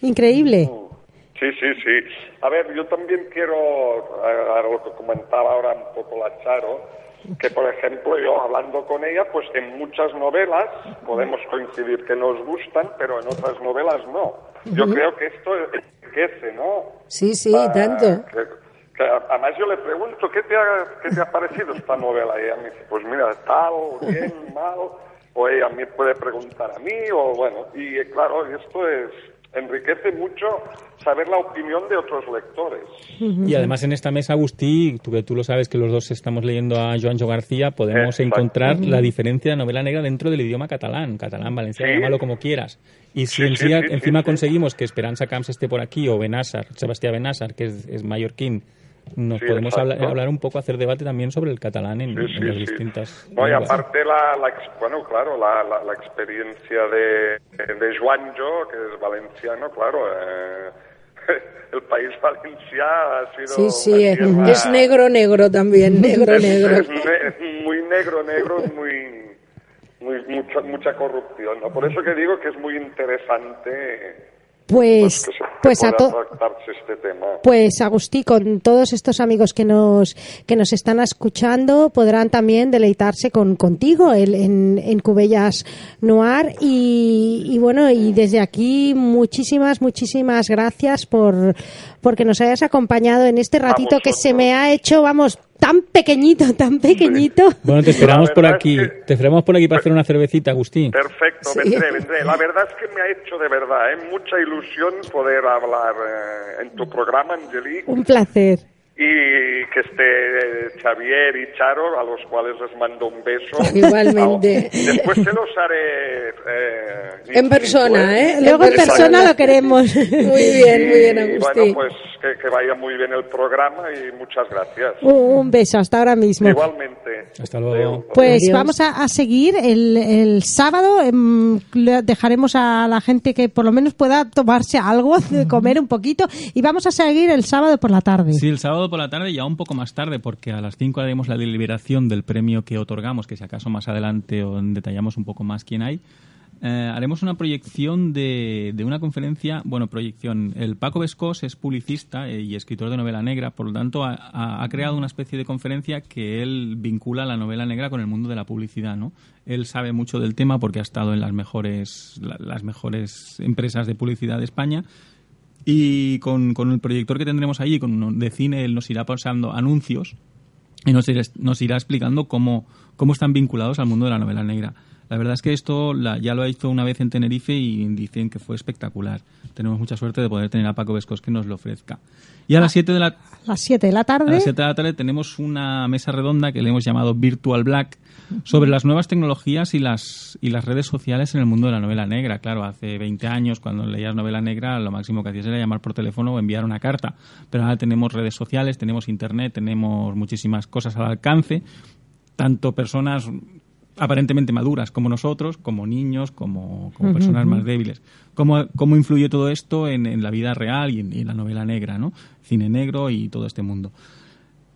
increíble. Sí, sí, sí. A ver, yo también quiero, a, lo que comentaba ahora un poco la Charo, que por ejemplo yo hablando con ella, pues en muchas novelas podemos coincidir que nos gustan, pero en otras novelas no. Yo creo que esto enriquece, ¿no? Sí, sí, tanto. además yo le pregunto, ¿qué te, ha, ¿qué te ha parecido esta novela? Y ella me dice, pues mira, tal, bien, mal, o ella me puede preguntar a mí, o bueno, y claro, esto es enriquece mucho saber la opinión de otros lectores. Y además en esta mesa, Agustí, tú que tú lo sabes que los dos estamos leyendo a Joanjo García, podemos encontrar la diferencia de novela negra dentro del idioma catalán, catalán, valenciano, llámalo como quieras. Y si encima conseguimos que Esperanza Camps esté por aquí, o Benásar, Sebastián Benásar, que es, es mallorquín, nos podemos hablar, un poco, hacer debate también sobre el catalán en, las distintas. No, y aparte, la, bueno, claro, la, la, experiencia de, de Juanjo, que es valenciano, claro. Eh, [LAUGHS] el país valenciano ha sido. Sí, sí, es, negro, negro también, [LAUGHS] negro, negro. Es, muy negro, negro, muy. Muy, mucha, mucha corrupción. ¿no? Por eso que digo que es muy interesante pues, pues, a este pues Agustí, con todos estos amigos que nos que nos están escuchando podrán también deleitarse con contigo en, en Cubellas Noir. Y, y, bueno y desde aquí muchísimas muchísimas gracias por porque nos hayas acompañado en este ratito que se me ha hecho vamos tan pequeñito, tan pequeñito. Bueno, te esperamos por aquí. Te esperamos por aquí para hacer una cervecita, Agustín. Perfecto, vendré, vendré. La verdad es que me ha hecho de verdad ¿eh? mucha ilusión poder hablar eh, en tu programa, Angelique. Un placer y que esté Xavier y Charo, a los cuales les mando un beso. [LAUGHS] Igualmente. Después se los haré eh, en persona, ¿eh? Luego en persona, lo queremos. [LAUGHS] Muy bien, muy bien, Agustín. bueno, pues que, que vaya muy bien el programa y muchas gracias. Un beso, hasta ahora mismo. Igualmente. Hasta luego. Pues Adiós. vamos a, a seguir el, el sábado. em, dejaremos a la gente que por lo menos pueda tomarse algo, [LAUGHS] comer un poquito. Y vamos a seguir el sábado por la tarde. Sí, el sábado por la tarde y aún un poco más tarde, porque a las 5 haremos la deliberación del premio que otorgamos, que si acaso más adelante o detallamos un poco más quién hay. Eh, haremos una proyección de, de una conferencia, bueno, proyección. El Paco Vescos es publicista eh, y escritor de novela negra, por lo tanto ha, ha- ha creado una especie de conferencia que él vincula la novela negra con el mundo de la publicidad, ¿no? Él sabe mucho del tema porque ha estado en las mejores, la- las mejores empresas de publicidad de España y con, con el proyector que tendremos allí, con de cine, él nos irá pasando anuncios y nos irá, nos irá explicando cómo, cómo están vinculados al mundo de la novela negra. La verdad es que esto la- ya lo ha hecho una vez en Tenerife y dicen que fue espectacular. Tenemos mucha suerte de poder tener a Paco Vescos que nos lo ofrezca. Y a las 7 de la, A las 7 de la a tarde. las 7 de la tarde tenemos una mesa redonda que le hemos llamado Virtual Black sobre las nuevas tecnologías y las, y las redes sociales en el mundo de la novela negra. Claro, hace 20 años cuando leías novela negra lo máximo que hacías era llamar por teléfono o enviar una carta. Pero ahora tenemos redes sociales, tenemos internet, tenemos muchísimas cosas al alcance, tanto personas aparentemente maduras como nosotros, como niños, como, como personas más débiles. ¿Cómo, cómo influye todo esto en, en la vida real y en, la novela negra, ¿no? Cine negro y todo este mundo.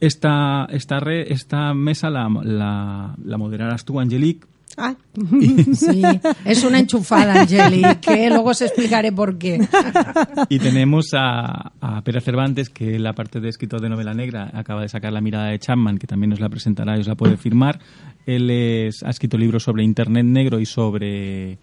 Esta, esta, re- esta mesa la, la, la moderarás tú, Angelique. Ah, [LAUGHS] Sí, es una enchufada, Angeli, que luego os explicaré por qué. Y tenemos a, a Pérez Cervantes, que la parte de escritor de novela negra acaba de sacar La mirada de Chapman, que también nos la presentará y os la puede firmar. Él es, ha escrito libros sobre Internet negro y sobre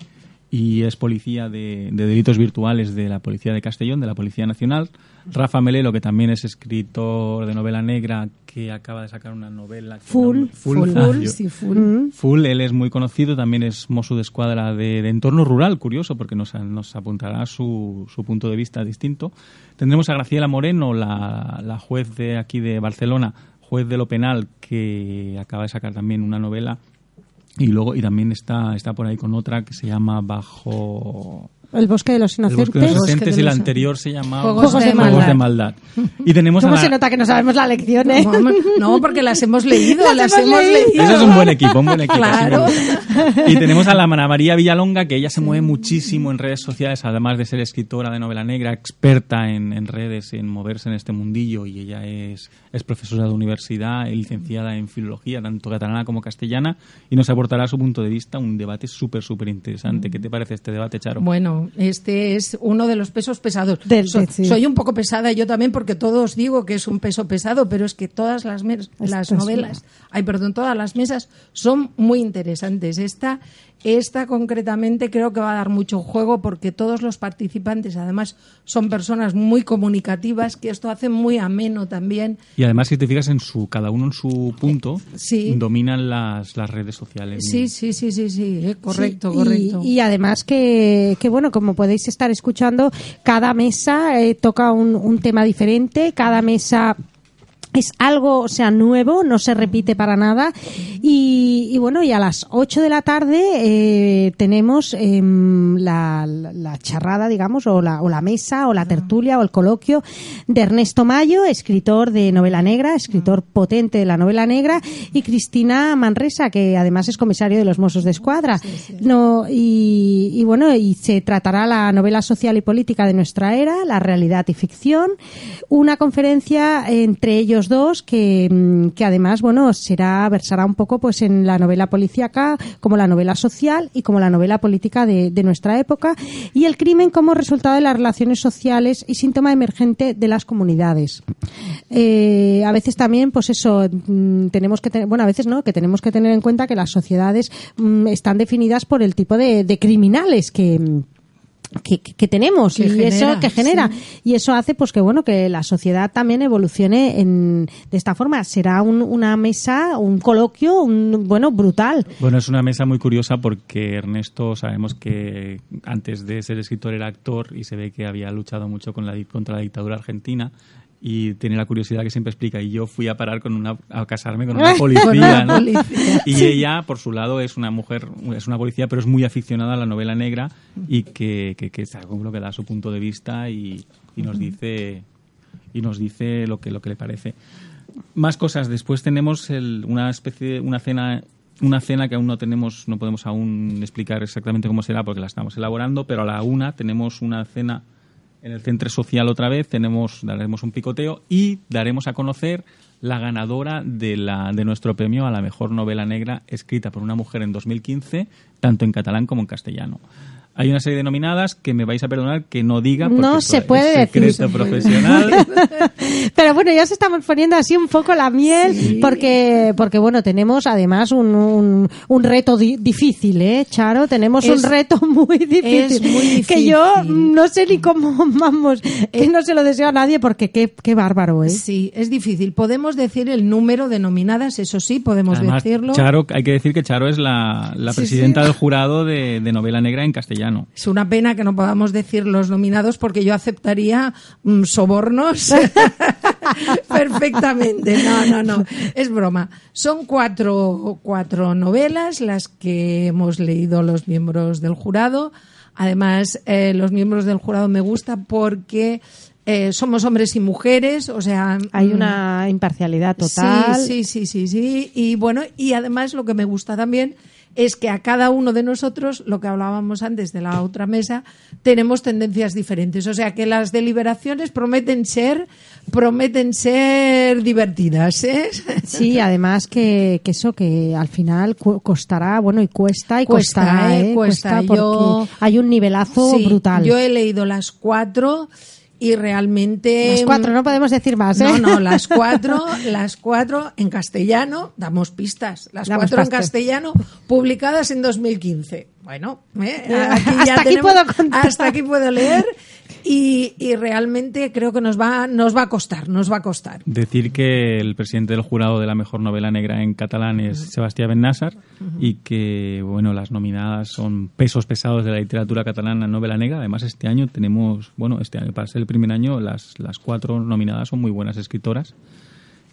y es policía de, de delitos virtuales de la Policía de Castellón, de la Policía Nacional. Rafa Melelo, que también es escritor de novela negra, que acaba de sacar una novela. Full, no- Full, ah, full, sí, full. mm, Full, él es muy conocido, también es mozo de escuadra de, de entorno rural, curioso, porque nos, nos apuntará su, su punto de vista distinto. Tendremos a Graciela Moreno, la, la juez de aquí de Barcelona, juez de lo penal, que acaba de sacar también una novela. Y luego, y también está, está por ahí con otra que se llama Bajo el bosque de los el inocentes. Bosque de los Inocentes y la anterior se llamaba Juegos de Juegos de Maldad. Maldad. Y tenemos a ¿Cómo la- se nota que no sabemos la lección, eh? No, porque las hemos [LAUGHS] leído, Las las, hemos leído. leído. Ese es un buen equipo, un buen equipo. Claro. Y tenemos a la Ana María Villalonga, que ella se mueve muchísimo en redes sociales, además de ser escritora de novela negra, experta en, en redes, en moverse en este mundillo, y ella es, es profesora de universidad, licenciada en filología, tanto catalana como castellana, y nos aportará su punto de vista, un debate súper, súper interesante. ¿Qué te parece este debate, Charo? Bueno, este es uno de los pesos pesados. Del- So- sí. Soy un poco pesada yo también porque todos digo que es un peso pesado, pero es que todas las, las novelas, ay, perdón, todas las mesas son muy interesantes. Esta, esta concretamente creo que va a dar mucho juego porque todos los participantes además son personas muy comunicativas que esto hace muy ameno también. Y además, si te fijas en su, cada uno en su punto, Sí. dominan las, las redes sociales. Sí, sí, sí, sí, sí, eh, correcto, Sí, y- correcto. Y, además que, que, bueno, como podéis estar escuchando, cada mesa eh, toca un, un tema diferente, cada mesa es algo, o sea, nuevo, no se repite para nada. Y, y bueno, y a las 8 de la tarde eh, tenemos em, la, charrada, digamos, o la, o la mesa, o la tertulia, o el coloquio de Ernesto Mayo, escritor de novela negra, escritor potente de la novela negra, y Cristina Manresa, que además es comisario de los Mossos de Escuadra. No, y, y bueno, y se tratará la novela social y política de nuestra era, la realidad y ficción, una conferencia entre ellos dos que, mm, que además, bueno, será, versará un poco pues en la novela policíaca, como la novela social y como la novela política de, nuestra época, y el crimen como resultado de las relaciones sociales y síntoma emergente de las comunidades. Eh, a veces también, pues eso, mm, tenemos que tener, bueno, a veces no, que tenemos que tener en cuenta que las sociedades mm, están definidas por el tipo de, criminales que que, que- que tenemos Que y genera, eso que genera. sí. y eso hace pues que bueno que la sociedad también evolucione en, de esta forma. Será un- una mesa un coloquio un bueno brutal. Bueno, es una mesa muy curiosa porque Ernesto sabemos que antes de ser escritor era actor y se ve que había luchado mucho con la, di- contra la dictadura argentina y tiene la curiosidad que siempre explica y yo fui a parar con una a casarme con [LAUGHS] una policía, y ella por su lado es una mujer es una policía pero es muy aficionada a la novela negra y que, que, que es algo lo que da su punto de vista y, y nos dice y nos dice lo que, lo que le parece. Más cosas. Después tenemos el- una especie, una cena, una cena que aún no tenemos, no podemos aún explicar exactamente cómo será porque la estamos elaborando, pero a la una tenemos una cena en el centro social otra vez, tenemos, daremos un picoteo y daremos a conocer la ganadora de, la, de nuestro premio a la mejor novela negra escrita por una mujer en 2015, tanto en catalán como en castellano. Hay una serie de nominadas que me vais a perdonar que no diga porque No se es puede decir. secreto [LAUGHS] profesional. [LAUGHS] Pero bueno, ya se estamos poniendo así un poco la miel porque, porque bueno, tenemos además un, un, un reto di- difícil, ¿eh, Charo? Tenemos Es- un reto muy difícil. es muy Que yo difícil. no sé ni cómo, [LAUGHS] vamos, que no se lo deseo a nadie porque qué, qué bárbaro, ¿eh? Sí, es difícil. Podemos decir el número de nominadas, eso sí, podemos Además, decirlo. Charo, hay que decir que Charo es la, la Sí, presidenta sí. del jurado de, de novela negra en castellano. Es una pena que no podamos decir los nominados porque yo aceptaría mm, sobornos [LAUGHS] perfectamente. No, no, no. Es broma. Son cuatro, cuatro novelas las que hemos leído los miembros del jurado. Además, eh, los miembros del jurado me gusta porque eh, somos hombres y mujeres, o sea... Hay mm, una imparcialidad total. Sí, sí, sí, sí, sí. Y bueno, y además lo que me gusta también es que a cada uno de nosotros, lo que hablábamos antes de la otra mesa, tenemos tendencias diferentes. O sea que las deliberaciones prometen ser, prometen ser divertidas, ¿eh? [LAUGHS] Sí, además que, que eso que al final costará, bueno, y cuesta y Cuesta, costará, ¿eh? ¿eh? Cuesta. porque Yo- hay un nivelazo Sí, brutal. Yo he leído las cuatro y realmente Las cuatro, no podemos decir más, ¿eh? No, no, las [LAUGHS] cuatro, las cuatro en castellano, damos pistas, las Damos cuatro en castellano, publicadas en 2015. Bueno, ¿eh? [LAUGHS] Hasta aquí puedo contar. hasta aquí puedo leer y, y realmente creo que nos va, nos va a costar, nos va a costar. Decir que el presidente del jurado de la mejor novela negra en catalán es Sebastián Bennassar y que bueno las nominadas son pesos pesados de la literatura catalana en novela negra. Además este año tenemos bueno este año para ser el primer año las las cuatro nominadas son muy buenas escritoras.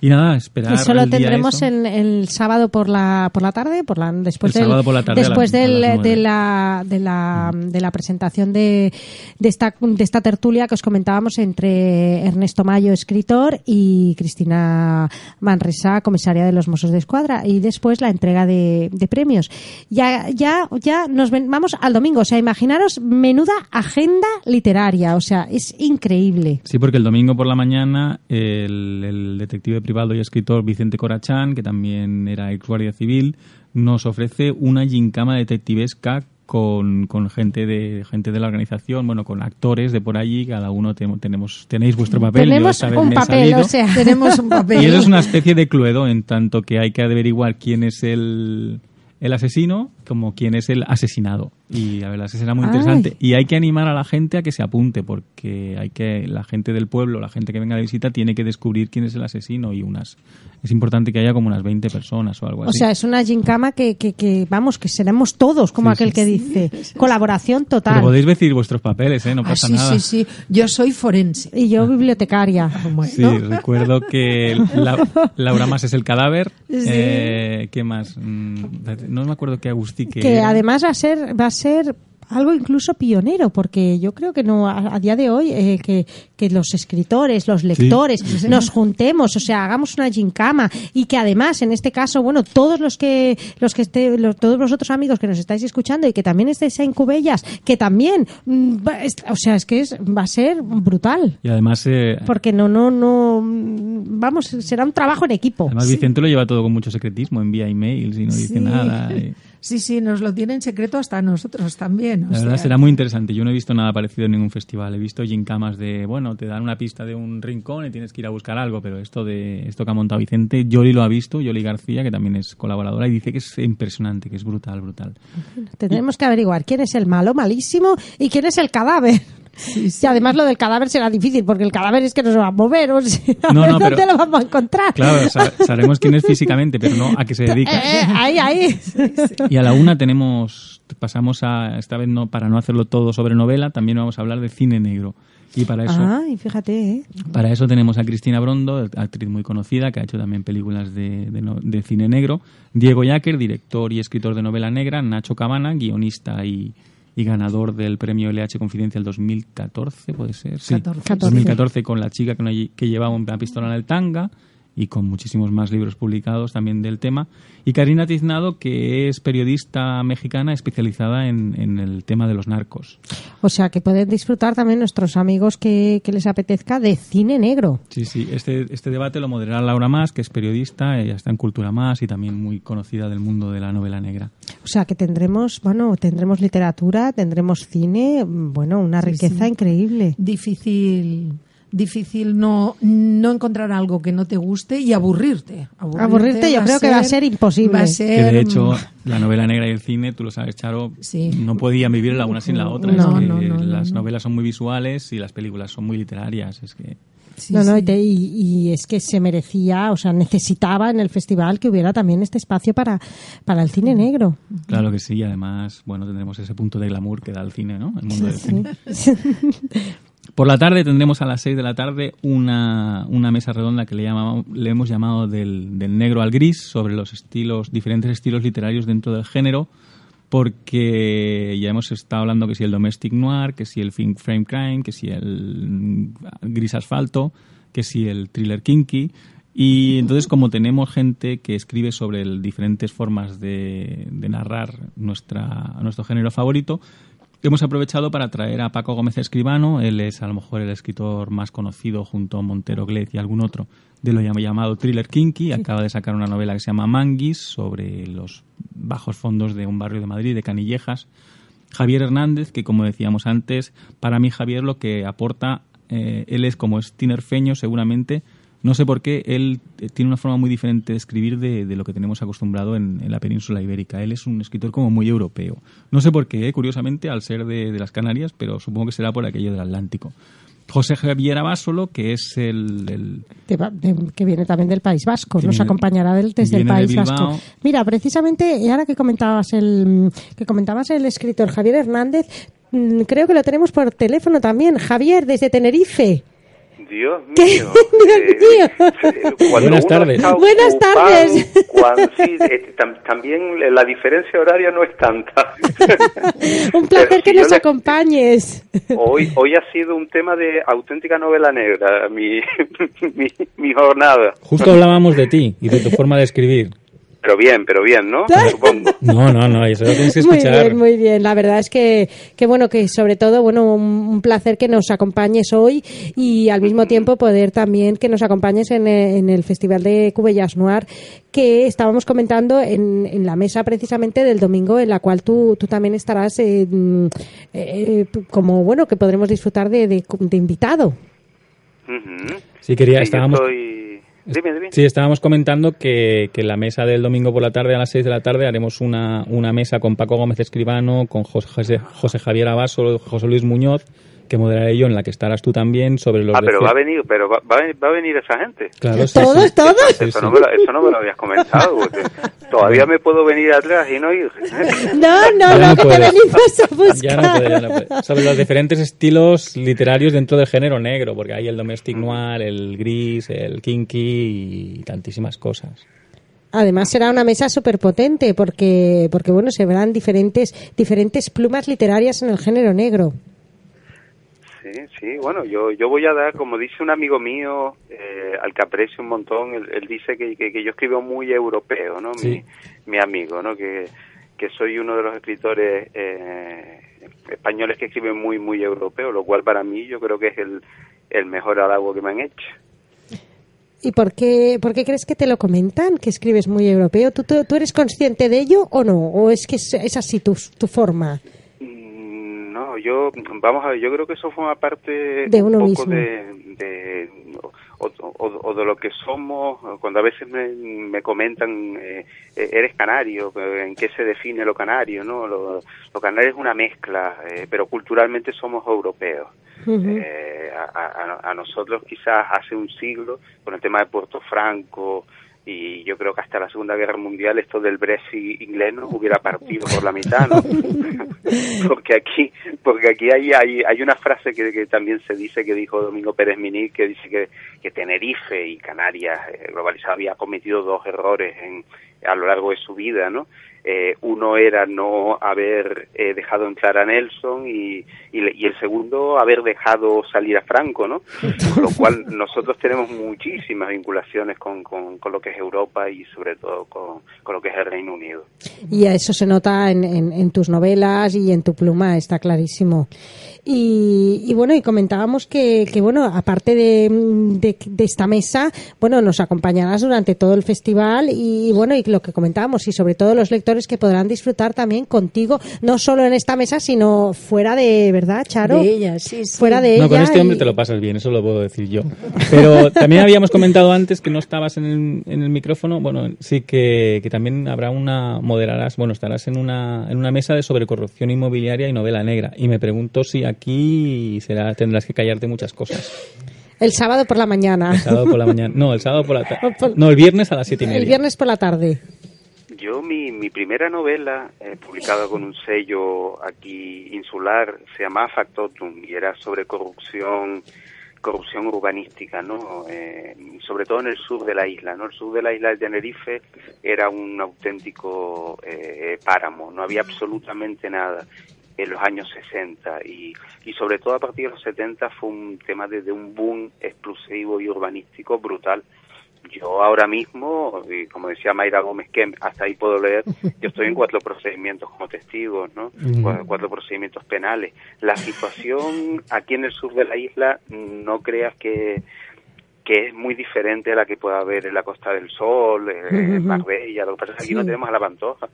Y nada, esperar Eso lo el día tendremos el sábado por la por la tarde, por la después El del por la tarde después del- de la de la de la presentación de, de esta de esta tertulia que os comentábamos entre Ernesto Mayo, escritor, y Cristina Manresa, comisaria de los Mossos de Escuadra, y después la entrega de, de premios. Ya ya ya nos ven- vamos al domingo, o sea, imaginaros menuda agenda literaria, o sea, es increíble. Sí, porque el domingo por la mañana el, el detective y escritor Vicente Corachán, que también era ex guardia civil, nos ofrece una gincama detectivesca con, con gente de gente de la organización, bueno, con actores de por allí, cada uno te- tenemos tenéis vuestro papel. yo Tenemos vez un papel, o sea, [LAUGHS] Tenemos un papel. Y eso es una especie de cluedo en tanto que hay que averiguar quién es el, el asesino como quién es el asesinado. Y la verdad es que será muy Ay. interesante. Y hay que animar a la gente a que se apunte porque hay que la gente del pueblo, la gente que venga de visita tiene que descubrir quién es el asesino y unas es importante que haya como unas 20 personas o algo O así. sea, es una gincama que, que, que, vamos, que seremos todos, como Sí, aquel sí. que dice. [LAUGHS] Colaboración Pero total. podéis decir vuestros papeles, ¿eh? No Ah, pasa sí, nada. sí, sí. Yo soy forense. Y yo bibliotecaria. Sí, recuerdo que la- [LAUGHS] Laura Más es el cadáver. Eh, ¿Qué más? Mm, No me acuerdo qué Agustí que, Que era. además va a ser, va a ser algo incluso pionero, porque yo creo que no a, a día de hoy eh, que, que los escritores, los lectores, nos juntemos, o sea, hagamos una gincama y que además en este caso, bueno, todos los que los que esté, los- todos vosotros amigos que nos estáis escuchando y que también estéis en Cubellas, que también, mm, va- es- o sea, es que es, va a ser brutal. Y además, eh, Porque no, no, no, vamos, será un trabajo en equipo. además Vicente lo lleva todo con mucho secretismo, envía emails y no dice Sí. nada. y- [LAUGHS] Sí, sí, nos lo tienen secreto hasta nosotros también. o La verdad sea, será muy interesante. Yo no he visto nada parecido en ningún festival. He visto gincamas de, bueno, te dan una pista de un rincón y tienes que ir a buscar algo, pero esto de esto que ha montado Vicente, Yoli lo ha visto, Yoli García, que también es colaboradora, y dice que es impresionante, que es brutal, brutal. Tendremos que averiguar quién es el malo, malísimo, y quién es el cadáver. Y además lo del cadáver será difícil, porque el cadáver es que no se va a mover, o sea, No, no, [LAUGHS] dónde pero- lo vamos a encontrar. Claro, sa- sabremos quién es físicamente, pero no a qué se Eh, dedica. eh, ahí, ahí. [LAUGHS] Y a la una tenemos, pasamos a, esta vez no, para no hacerlo todo sobre novela, también vamos a hablar de cine negro. Y para eso, Ay, fíjate, ¿eh? para eso tenemos a Cristina Brondo, actriz muy conocida, que ha hecho también películas de, de de cine negro, Diego Yacker, director y escritor de novela negra, Nacho Cabana, guionista y, y ganador del premio LH Confidencial 2014, puede ser. Sí, 14. 2014 con la chica que, que llevaba una pistola en el tanga y con muchísimos más libros publicados también del tema. Y Karina Tiznado, que es periodista mexicana especializada en, en el tema de los narcos. O sea, que pueden disfrutar también nuestros amigos que, que les apetezca de cine negro. Sí, sí, este, este debate lo moderará Laura Más, que es periodista, ella está en Cultura Más y también muy conocida del mundo de la novela negra. O sea, que tendremos, bueno, tendremos literatura, tendremos cine, bueno, una riqueza sí. increíble. Difícil difícil no, no encontrar algo que no te guste y aburrirte. Aburrirte, yo creo que va a ser imposible. va a Que de hecho, la novela negra y el cine, tú lo sabes, Charo, Sí. no podían vivir la una sin la otra. No, Es que no, no, no, las no. novelas son muy visuales y las películas son muy literarias. Es que Sí, no, no, sí. y, te- y- y es que se merecía, o sea, necesitaba en el festival que hubiera también este espacio para, para el cine negro. Claro que sí, y además, bueno, tendremos ese punto de glamour que da el cine, ¿no? El mundo del cine. [LAUGHS] Por la tarde tendremos a las 6 de la tarde una, una mesa redonda que le, llamamos, le hemos llamado del, del negro al gris sobre los estilos, diferentes estilos literarios dentro del género, porque ya hemos estado hablando que si el domestic noir, que si el frame crime, que si el gris asfalto, que si el thriller kinky. Y entonces, como tenemos gente que escribe sobre el- diferentes formas de, de narrar nuestra, nuestro género favorito, hemos aprovechado para traer a Paco Gómez Escribano. Él es a lo mejor el escritor más conocido junto a Montero Glez y algún otro de lo llam- llamado thriller kinky. Acaba de sacar una novela que se llama Manguis sobre los bajos fondos de un barrio de Madrid, de Canillejas. Javier Hernández, que como decíamos antes, para mí Javier lo que aporta, eh, él es como es tinerfeño seguramente, no sé por qué, él eh, tiene una forma muy diferente de escribir de, de lo que tenemos acostumbrado en, en la península ibérica. Él es un escritor como muy europeo. No sé por qué, eh, curiosamente, al ser de, de las Canarias, pero supongo que será por aquello del Atlántico. José Javier Abásolo, que es el, el- de- de- que viene también del País Vasco, nos viene- acompañará del- desde el de País. Vasco. Mira, precisamente, y ahora que comentabas el que comentabas el escritor Javier Hernández, mm, creo que lo tenemos por teléfono también. Javier, desde Tenerife. Dios [LAUGHS] mío. ¿Qué? [LAUGHS] Dios eh, mío. cuando Buenas tardes. está Buenas ocupado, tardes. cuando- sí, eh, tam- también la diferencia horaria no es tanta. [LAUGHS] Un placer que si yo nos le- acompañes. Hoy, hoy ha sido un tema de auténtica novela negra, mi, mi, mi jornada. Justo hablábamos de ti y de tu forma de escribir. Pero bien, pero bien, ¿no? Supongo. [LAUGHS] No, no, no, eso lo tienes que Muy escuchar. bien, muy bien. La verdad es que, que bueno, que sobre todo, bueno, un, un placer que nos acompañes hoy y al mismo tiempo poder también que nos acompañes en, eh, en el Festival de Cubellas Noir que estábamos comentando en, en la mesa precisamente del domingo en la cual tú, tú también estarás eh, eh, como, bueno, que podremos disfrutar de, de, de invitado. Ujú. Sí, quería, Sí, yo estábamos, estoy- Dime, dime. sí, estábamos comentando que, que en la mesa del domingo por la tarde a las 6 de la tarde haremos una, una mesa con Paco Gómez Escribano, con José, José Javier Abaso, José Luis Muñoz, que moderaré yo, en la que estarás tú también, sobre los Ah, pero va a venir, pero va, va a- va a venir esa gente. Claro, sí, ¿Todos, sí. todos? Eso, sí. No me lo, eso no me lo habías comentado. porque todavía me puedo venir atrás y no ir. No, no, Ya no, no que te venimos a buscar. Ya no puede, ya no puede. Sobre los diferentes estilos literarios dentro del género negro, porque hay el domestic noir, el gris, el kinky y tantísimas cosas. Además será una mesa súper potente porque, porque bueno, se verán diferentes, diferentes plumas literarias en el género negro. Sí, sí, bueno, yo, yo voy a dar, como dice un amigo mío, eh, al que aprecio un montón, él, él dice que, que, que yo escribo muy europeo, ¿no? Sí. Mi, mi amigo, ¿no? Que, que soy uno de los escritores eh, españoles que escriben muy, muy europeo, lo cual para mí yo creo que es el, el mejor halago que me han hecho. ¿Y por qué, por qué crees que te lo comentan, que escribes muy europeo? ¿Tú, tú, tú eres consciente de ello o no? ¿O es que es, es así tu, tu forma? No, yo, vamos a ver, yo creo que eso forma parte De un uno poco mismo. de, de- o, o- o de lo que somos, cuando a veces me, me comentan, eh, eh, eres canario, ¿en qué se define lo canario? no Lo, lo canario es una mezcla, eh, pero culturalmente somos europeos. Ujú. Eh, a, a- a nosotros quizás hace un siglo, con el tema de Puerto Franco, y yo creo que hasta la Segunda Guerra Mundial esto del Brexit inglés nos hubiera partido por la mitad, ¿no? [LAUGHS] porque aquí porque aquí hay, hay, hay una frase que, que también se dice que dijo Domingo Pérez Miní, que dice que, que Tenerife y Canarias eh, globalizado había cometido dos errores en, a lo largo de su vida, ¿no? Eh, uno era no haber eh, dejado entrar a Nelson y, y, el segundo haber dejado salir a Franco, ¿no? Con [LAUGHS] lo cual nosotros tenemos muchísimas vinculaciones con, con, lo que es Europa y sobre todo con, con, lo que es el Reino Unido. Y eso se nota en, en, en tus novelas y en tu pluma, está clarísimo. Y, bueno, y comentábamos que, que bueno, aparte de, de, esta mesa, bueno, nos acompañarás durante todo el festival y, bueno, y lo que comentábamos, y sobre todo los lectores que podrán disfrutar también contigo, no solo en esta mesa, sino fuera de, ¿verdad, Charo? De ella, sí, sí. Fuera de no, con este hombre te lo pasas bien, eso lo puedo decir yo. Pero también habíamos comentado antes que no estabas en el, en el micrófono, bueno, sí que, que también habrá una, moderarás, bueno, estarás en una, en una mesa de sobre corrupción inmobiliaria y novela negra. Y me pregunto si aquí será, tendrás que callarte muchas cosas. El sábado por la mañana. El sábado por la mañana. No, el sábado por la tarde. [LAUGHS] No, el viernes a las siete y media. El viernes por la tarde. Yo, mi, mi primera novela, eh, publicada con un sello aquí insular, se llamaba Factotum y era sobre corrupción corrupción urbanística, ¿no? Eh, sobre todo en el sur de la isla, ¿no? El sur de la isla de Tenerife era un auténtico eh, páramo, no había absolutamente nada en los años 60 y, y sobre todo a partir de los 70 fue un tema de, de un boom explosivo y urbanístico brutal. Yo ahora mismo, y como decía Mayra Gómez, que hasta ahí puedo leer, [LAUGHS] yo estoy en cuatro procedimientos como testigos, ¿no? Cuatro procedimientos penales. La situación aquí en el sur de la isla, no creas que que es muy diferente a la que pueda haber en la Costa del Sol, en Marbella, lo que pasa es que aquí no tenemos a la Pantoja,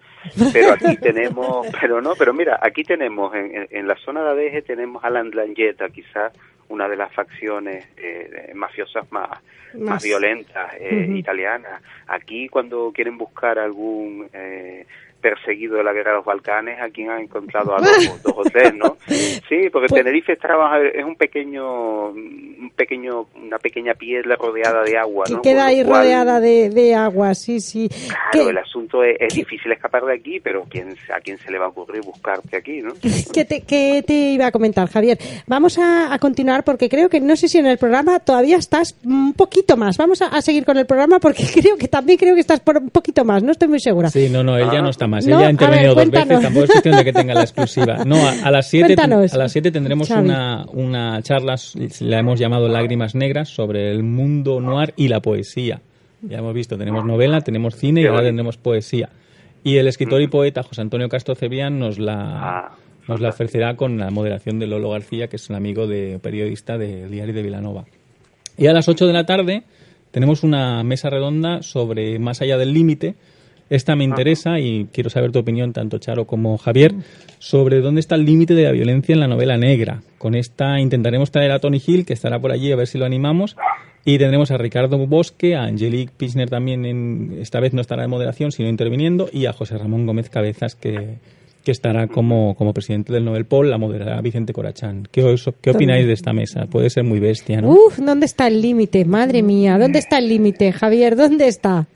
pero aquí [LAUGHS] tenemos, pero no, pero mira, aquí tenemos, en, en la zona de Adeje tenemos a la Andlangueta, quizás una de las facciones eh, mafiosas más, más, violentas eh, italianas. Aquí cuando quieren buscar algún eh, perseguido de la guerra de los Balcanes, aquí han encontrado a [LAUGHS] dos, dos o tres, ¿no? Sí, porque pues, Tenerife es un pequeño, un pequeño, una pequeña piedra rodeada de agua, ¿no? queda ahí rodeada de, de, agua, sí, sí. Claro, el asunto es, difícil escapar de aquí, pero ¿quién, ¿a quién se le va a ocurrir buscarte aquí, no? ¿Qué te, qué te iba a comentar, Javier? Vamos a, continuar porque creo que, no sé si en el programa todavía estás un poquito más. Vamos a, seguir con el programa porque [LAUGHS] creo que también creo que estás por un poquito más, no estoy muy segura. Sí, no, no, él ya no está más. Ella ha intervenido dos veces, tampoco es cuestión de que tenga la exclusiva. No, a, las 7 a las siete tendremos una, una charla, la hemos llamado Lágrimas Negras, sobre el mundo noir y la poesía. Ya hemos visto, tenemos novela, tenemos cine y ahora tendremos poesía. Y el escritor y poeta José Antonio Castro Cebrián nos la, ah, nos la ofrecerá con la moderación de Lolo García, que es un amigo de periodista del Diario de Vilanova. Y a las 8 de la tarde tenemos una mesa redonda sobre Más allá del límite, esta me interesa y quiero saber tu opinión, tanto Charo como Javier, sobre dónde está el límite de la violencia en la novela negra. Con esta intentaremos traer a Tony Hill, que estará por allí, a ver si lo animamos. Y tendremos a Ricardo Bosque, a Angelique Pisner también, en, esta vez no estará de moderación, sino interviniendo, y a José Ramón Gómez Cabezas, que, que estará como, como presidente del Nobel Pol, la moderará Vicente Corachán. ¿Qué, ¿Qué opináis de esta mesa? Puede ser muy bestia, ¿no? Uf, ¿dónde está el límite? Madre mía, ¿dónde está el límite? Javier, ¿dónde está?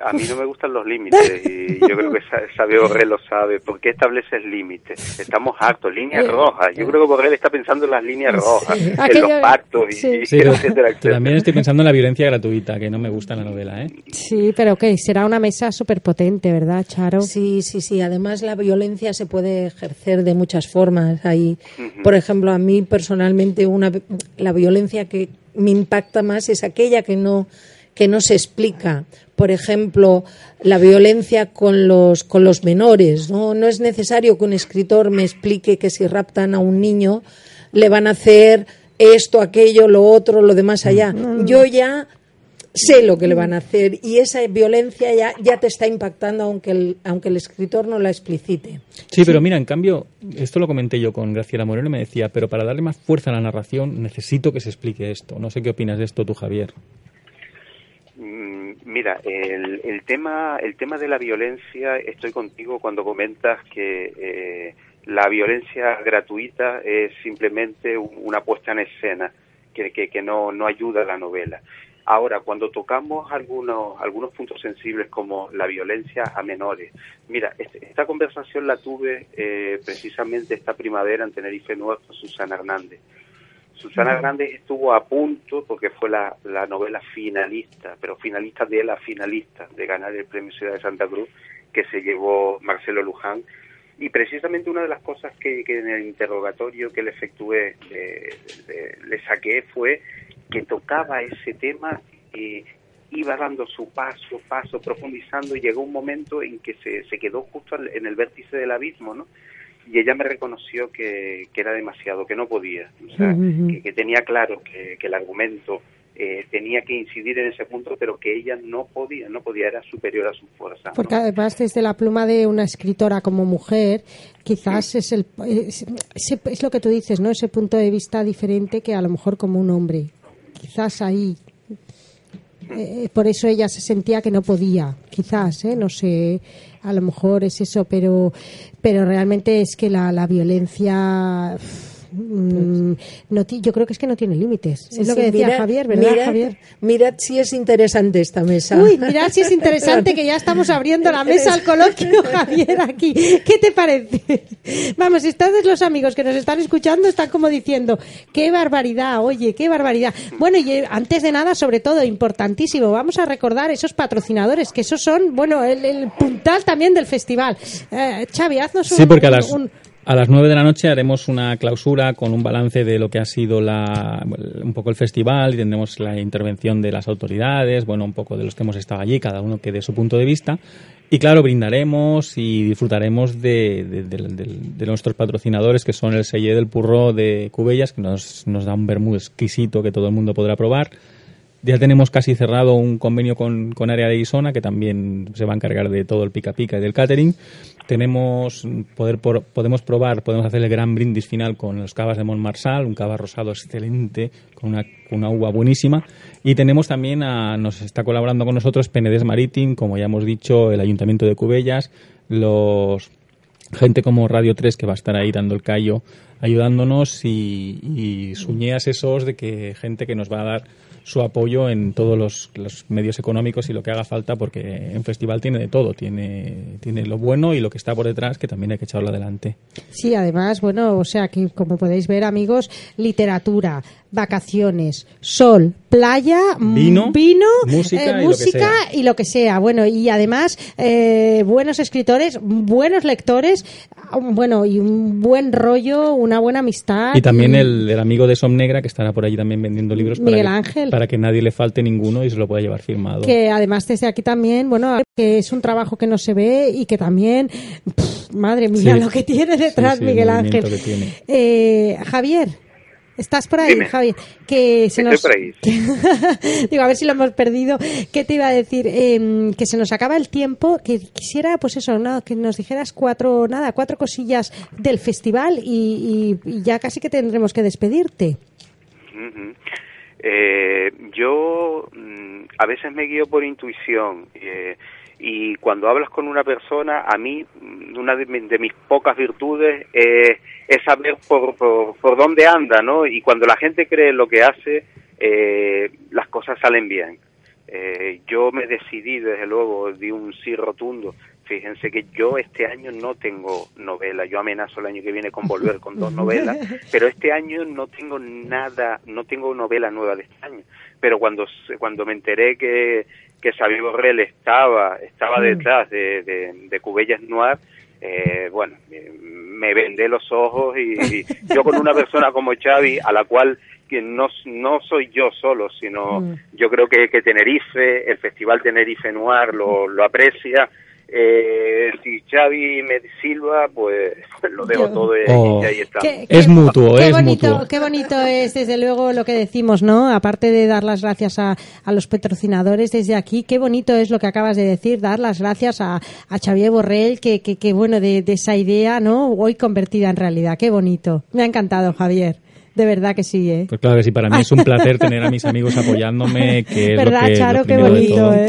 A mí no me gustan los límites y yo creo que Sabio Borrell lo sabe. ¿Por qué estableces límites? Estamos hartos, líneas eh, rojas. Yo creo que Borrell está pensando en las líneas rojas, en los pactos, y, [LAUGHS] etcétera, También estoy pensando en la violencia gratuita, que no me gusta la novela. ¿eh? Sí, pero que será una mesa súper potente, ¿verdad, Charo? Sí, sí, sí. Además, la violencia se puede ejercer de muchas formas. Hay, por ejemplo, a mí personalmente, una, la violencia que me impacta más es aquella que no que no se explica. Por ejemplo, la violencia con los, con los menores. ¿no? no es necesario que un escritor me explique que si raptan a un niño le van a hacer esto, aquello, lo otro, lo demás allá. Yo ya sé lo que le van a hacer y esa violencia ya, ya te está impactando aunque el, aunque el escritor no la explicite. Sí, pero mira, en cambio, esto lo comenté yo con Graciela Moreno y me decía, pero para darle más fuerza a la narración necesito que se explique esto. No sé qué opinas de esto tú, Javier. Mm, mira, el, el, tema, el tema de la violencia, estoy contigo cuando comentas que eh, la violencia gratuita es simplemente una puesta en escena que, que, no, no ayuda a la novela. Ahora, cuando tocamos algunos, algunos puntos sensibles como la violencia a menores, mira, esta conversación la tuve eh, precisamente esta primavera en Tenerife Nueva con Susana Hernández. Susana Grande estuvo a punto, porque fue la, novela finalista, pero finalista de la finalista, de ganar el Premio Ciudad de Santa Cruz, que se llevó Marcelo Luján. Y precisamente una de las cosas que, en el interrogatorio que le efectué le saqué fue que tocaba ese tema y iba dando su paso, paso, profundizando y llegó un momento en que se, se quedó justo en el vértice del abismo, ¿no? Y ella me reconoció que, que era demasiado, que no podía, o sea, que, tenía claro que, que el argumento eh, tenía que incidir en ese punto, pero que ella no podía, no podía, era superior a su fuerza. Porque además desde la pluma de una escritora como mujer, quizás es, el, es, es, lo que tú dices, ¿no? Ese punto de vista diferente que a lo mejor como un hombre. Quizás ahí eh, por eso ella se sentía que no podía, quizás, ¿eh? no sé, a lo mejor es eso, pero, pero realmente es que la, la violencia Mm, no yo creo que es que no tiene límites. es lo que decía Javier, ¿verdad, mirad, Javier? Mirad si es interesante esta mesa. Uy, mirad si es interesante que ya estamos abriendo la mesa al coloquio, [LAUGHS] Javier, aquí. ¿Qué te parece? Vamos, ustedes los amigos que nos están escuchando están como diciendo, qué barbaridad, oye, qué barbaridad. Bueno, y eh, antes de nada, sobre todo, importantísimo, vamos a recordar esos patrocinadores, que esos son, bueno, el, puntal también del festival. Eh, Xavi, haznos un, porque un, a las nueve de la noche haremos una clausura con un balance de lo que ha sido la, un poco el festival y tendremos la intervención de las autoridades, bueno, un poco de los que hemos estado allí, cada uno que dé su punto de vista. Y claro, brindaremos y disfrutaremos de, de, nuestros patrocinadores, que son el Selle del Purro de Cubellas, que nos, nos da un vermú exquisito que todo el mundo podrá probar ya tenemos casi cerrado un convenio con, con Área de Isona, que también se va a encargar de todo el pica pica y del catering. Tenemos poder podemos probar, podemos hacer el gran brindis final con los cavas de Montmarsal, un cava rosado excelente, con una, una uva buenísima. Y tenemos también, nos está colaborando con nosotros Penedés Maritim, como ya hemos dicho, el Ayuntamiento de Cubellas, los gente como Radio 3 que va a estar ahí dando el callo ayudándonos y, y suñeas esos de que gente que nos va a dar su apoyo en todos los, medios económicos y lo que haga falta, porque un festival tiene de todo, tiene, tiene lo bueno y lo que está por detrás, que también hay que echarlo adelante. Sí, además, bueno, o sea, que como podéis ver, amigos, literatura, vacaciones, sol, playa, vino, vino música, eh, música y, lo que sea. Bueno, y además eh, buenos escritores, buenos lectores, bueno, y un buen rollo, una buena amistad. Y también El, el, amigo de Som Negra, que estará por allí también vendiendo libros. Miguel Ángel. Para que nadie le falte ninguno y se lo pueda llevar firmado. Que además desde aquí también, bueno, que es un trabajo que no se ve y que también, madre mía, lo que tiene detrás Miguel Ángel. Eh, Javier. Estás por ahí, Javier. Que se nos... [LAUGHS] Digo, a ver si lo hemos perdido. ¿Qué te iba a decir? Em, que se nos acaba el tiempo. Que quisiera, pues eso, que nos dijeras cuatro, nada, cuatro cosillas del festival y, ya casi que tendremos que despedirte. Eh, yo mm, a veces me guío por intuición. Eh, y cuando hablas con una persona, a mí una de, mis pocas virtudes es, saber por, por, dónde anda, ¿no? Y cuando la gente cree lo que hace, eh, las cosas salen bien. Eh, yo me decidí, desde luego, di un sí rotundo. Fíjense que yo este año no tengo novela. Yo amenazo el año que viene con volver con dos novelas, [LAUGHS] pero este año no tengo nada, no tengo novela nueva de este año. Pero cuando, cuando me enteré que que Xavier Borrell estaba, estaba mm. detrás de, de, de Cubellas Noir, eh, bueno, me vendé los ojos y, [LAUGHS] yo con una persona como Xavi, a la cual que no, no soy yo solo, sino mm. yo creo que, que Tenerife, el Festival Tenerife Noir lo, lo aprecia, eh, si Xavi me silba, pues [LAUGHS] lo dejo todo y oh. ahí está. es mutuo, qué es bonito, mutuo. Qué bonito es, desde luego, lo que decimos, ¿no? Aparte de dar las gracias a, a, los patrocinadores desde aquí, qué bonito es lo que acabas de decir, dar las gracias a, a Xavier Borrell, que, que, que bueno, de, de esa idea, ¿no? Hoy convertida en realidad. Qué bonito. Me ha encantado, Javier. De verdad que sí, ¿eh? Pues claro que sí, para mí es un placer [LAUGHS] tener a mis amigos apoyándome, que es ¿verdad, lo que, Charo? qué bonito, ¿eh?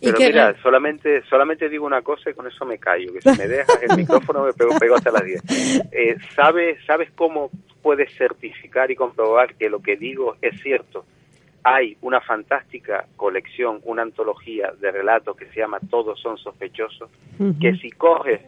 Y Pero mira, solamente, solamente digo una cosa y con eso me callo, que si me dejas el [LAUGHS] micrófono me pego, pego hasta las 10. Eh, ¿sabes, ¿Sabes cómo puedes certificar y comprobar que lo que digo es cierto? Hay una fantástica colección, una antología de relatos que se llama Todos son sospechosos, que si coges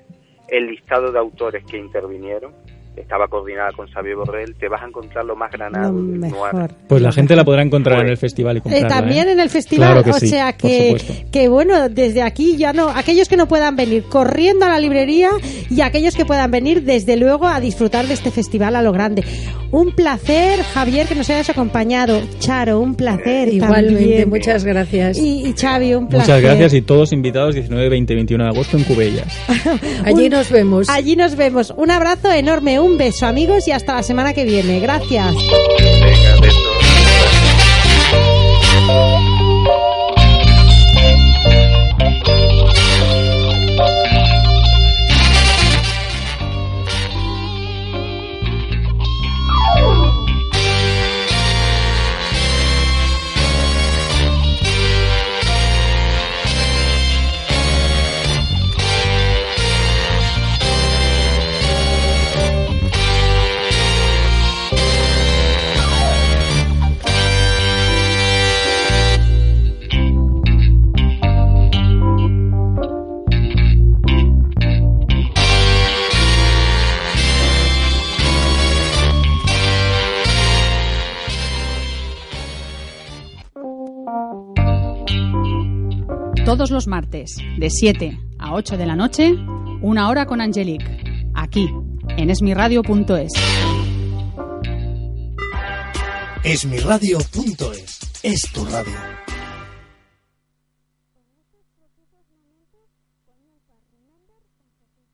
el listado de autores que intervinieron, estaba coordinada con Xavier Borrell, te vas a encontrar lo más granado Lo del mejor. noir. Pues la gente la podrá encontrar Pues, en el festival y Eh, comprarla. también ¿eh? en el festival, Claro que o sí, sea que, que bueno, desde aquí ya no, aquellos que no puedan venir corriendo a la librería y aquellos que puedan venir desde luego a disfrutar de este festival a lo grande. Un placer, Javier, que nos hayas acompaado. Charo, un placer. Igualmente, también. muchas gracias. Y, y Xavi, un placer. Muchas gracias y todos invitados 19, 20, 21 de agosto en Cubellas. [LAUGHS] Allí Un- nos vemos. Allí nos vemos. Un abrazo enorme, un beso, amigos, y hasta la semana que viene. Gracias. Todos los martes, de 7 a 8 de la noche, una hora con Angelique, aquí, en esmiradio.es. Esmiradio.es es tu radio.